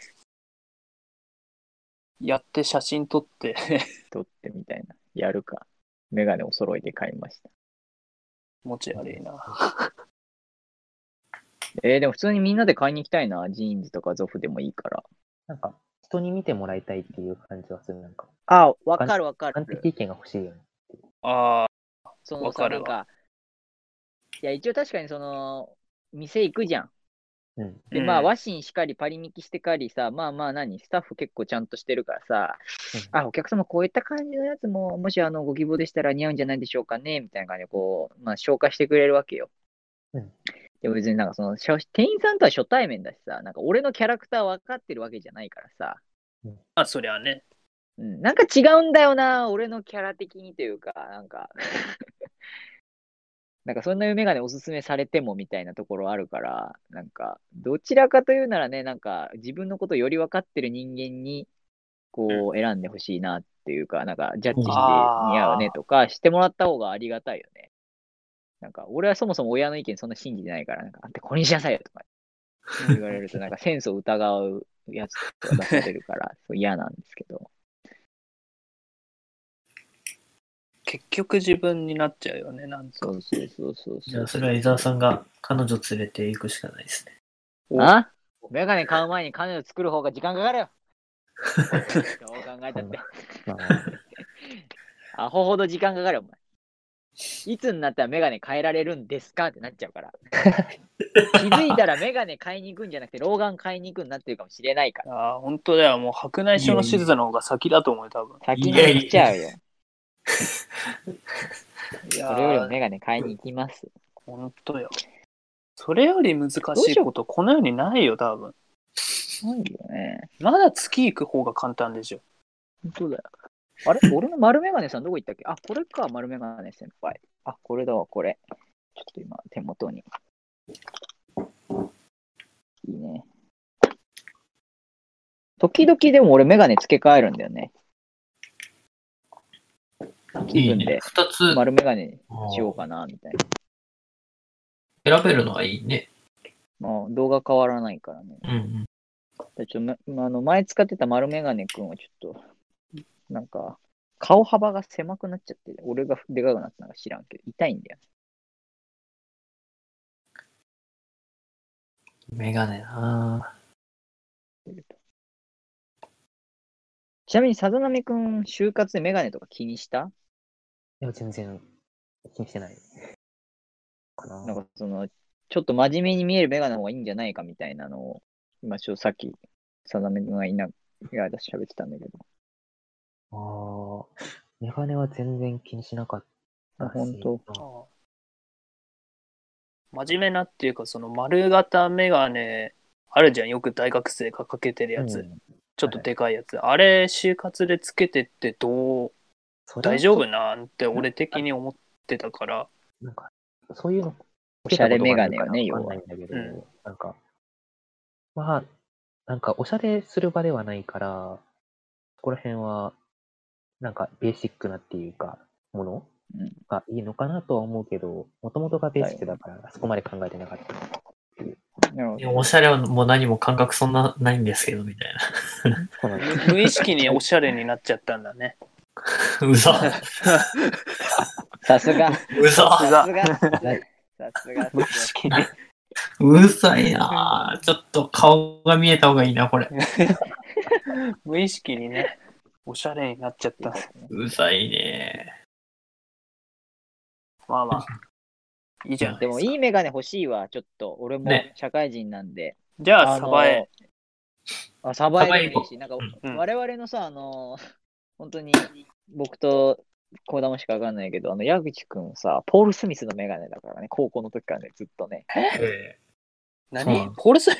やって写真撮って、に 撮ってみたいな。やるか。メガネお揃いで買いました。持ち悪いな。えー、でも普通にみんなで買いに行きたいな。ジーンズとかゾフでもいいから。なんか、人に見てもらいたいっていう感じはする。なんか、あ、わかるわかる。完璧意見が欲しいよね。あそのさ、わかるわか、いや、一応確かにその、店行くじゃん。うん。で、うんまあ、和紙しかり、パリミキしてかりさ、まあまあ何、スタッフ結構ちゃんとしてるからさ、あ、お客様こういった感じのやつも、もしあの、ご希望でしたら似合うんじゃないでしょうかね、みたいな感じで、こう、まあ、紹介してくれるわけよ。うんでも別になんかその、店員さんとは初対面だしさ、なんか俺のキャラクター分かってるわけじゃないからさ、あ、そりゃね。うん、なんか違うんだよな、俺のキャラ的にというか、なんか、なんかそんなメガネおすすめされてもみたいなところあるから、なんか、どちらかというならね、なんか自分のことより分かってる人間に、こう選んでほしいなっていうか、なんかジャッジして似合うねとかしてもらった方がありがたいよね。なんか俺はそもそも親の意見そんな信じてないから、なんか、あんたこれにしなさいよとか言われると、なんか センスを疑うやつとか出されるから、そう嫌なんですけど。結局自分になっちゃうよね、なんか。そうそうそうそうじゃあ、それは伊沢さんが彼女連れて行くしかないですね。あ？メガネ買う前に彼女作る方が時間かかるよ。どう考えたって。まあ、アホほど時間かかるよ、お。前。いつになったらメガネ変えられるんですかってなっちゃうから。気づいたらメガネ買いに行くんじゃなくて、老眼買いに行くんなってるかもしれないから。ああ、本当だよ。もう白内障の手術の方が先だと思うよ、多分。先に来ちゃうよ。いやそれよりもー、メガネ買いに行きます。本当よ。それより難しいこと、この世にないよ、多分。ないよね。まだ月行く方が簡単でしょ。本当だよ。あれ？俺の丸メガネさんどこ行ったっけ？あ、これか、丸メガネ先輩。あ、これだわ、これ。ちょっと今、手元に。いいね。時々でも俺メガネ付け替えるんだよね。気いいね分で。二つ丸メガネにしようかな、みたいな。選べるのはいいね。まあ、動画変わらないからね。うんうん。でちょめあの前使ってた丸メガネくんはちょっと、なんか、顔幅が狭くなっちゃって、俺がでかくなったのか知らんけど、痛いんだよ。メガネなちなみに、さざなみくん、就活でメガネとか気にした？いや、全然気にしてない。かな。なんかその、ちょっと真面目に見えるメガネの方がいいんじゃないかみたいなのを、今、ちょっとさっき、さざなみくんがいな、いや、私喋ってたんだけど。ああ、メガネは全然気にしなかった本当あ真面目なっていうか、その丸型メガネ、あるじゃん。よく大学生がかけてるやつ。うんちょっとでかいやつ。あれ、就活でつけてってどう、大丈夫なんて俺的に思ってたから。なんか、そういうの、おしゃれメガネよねわかんないんだけど、うんなんか、まあ、なんか、おしゃれする場ではないから、そこら辺は、なんか、ベーシックなっていうか、ものうんがいいのかなとは思うけど、もともとがベーシックだから、そこまで考えてなかった。おしゃれはもう何も感覚そんなないんですけど、みたいな無意識におしゃれになっちゃったんだね。な。うざ。さすが。うざ。さすが。さすが。無意識に。うるさいなちょっと顔が見えた方がいいな、これ。無意識にね、おしゃれになっちゃった。うざいねまあまあ、いいじゃん。でもいいメガネ欲しいわ、ちょっと。俺もね社会人なんで。じゃあ、サバエ。あ、サバエサバエでもいいし、なんか、うん我々のさ、あの、本当に僕とコーダモしかわかんないけど、あの、矢口くんさ、ポール・スミスのメガネだからね、高校の時からね、ずっとね。え何？ポールス？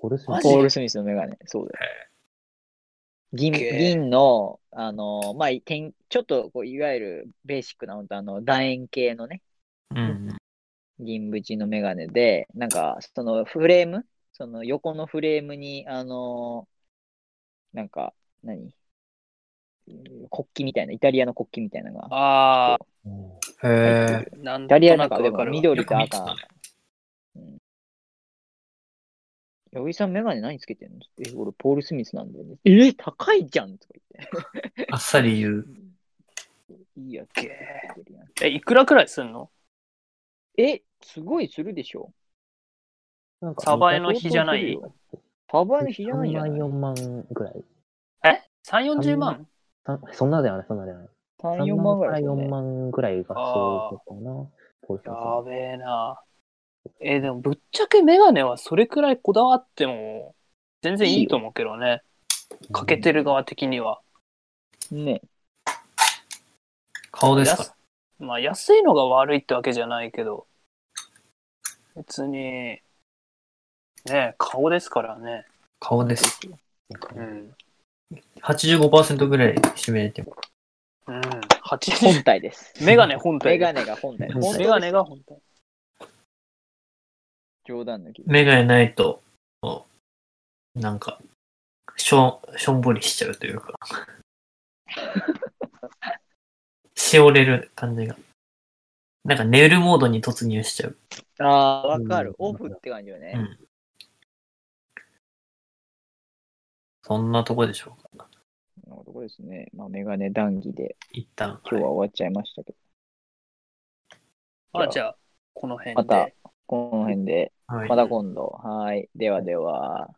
ポルスポール・スミスのメガネ、そうだよ。銀銀の、あの、まあ、点ちょっとこういわゆるベーシックな、本当あの、楕円形のね、うん。銀縁のメガネで、なんか、そのフレーム？その横のフレームに、あのなんか、何？国旗みたいな、イタリアの国旗みたいなのがあうんへえ。イタリアとなかでもなんかるわ。緑と赤。八木さん、メガネ何つけてんの？え、俺、ポール・スミスなんだよね。え、高いじゃんとか言って。あっさり言う。いいやつけーえ、いくらくらいすんの？え、すごいするでしょなんかサバエの日じゃない？サバエの日じゃないじゃ3ない万、4万ぐらい。え ?3、40万？さそんなではない、そんなではない。?3、4万ぐらい、から4ね。万ぐらいがそうかな。ポやべえな。えーでもぶっちゃけメガネはそれくらいこだわっても全然いいと思うけどね。かけてる側的には。ね。顔ですか安まあ安いのが悪いってわけじゃないけど、別に、ね顔ですからね。顔です。うん。85%ぐらい占めても。うん。80本体です。メガネ本体。メガネが本体。メガネが本体。冗談抜き。メガネないと、なんか、しょしょんぼりしちゃうというか。しおれる感じが。なんか寝るモードに突入しちゃう。ああ、わかるうん。オフって感じよね。うん。そんなとこでしょうか。なるほどですね。まあ、メガネ談義で一旦。今日は終わっちゃいましたけど、まあじゃあ、この辺で。またこの辺で、はいまた今度。はい。ではでは。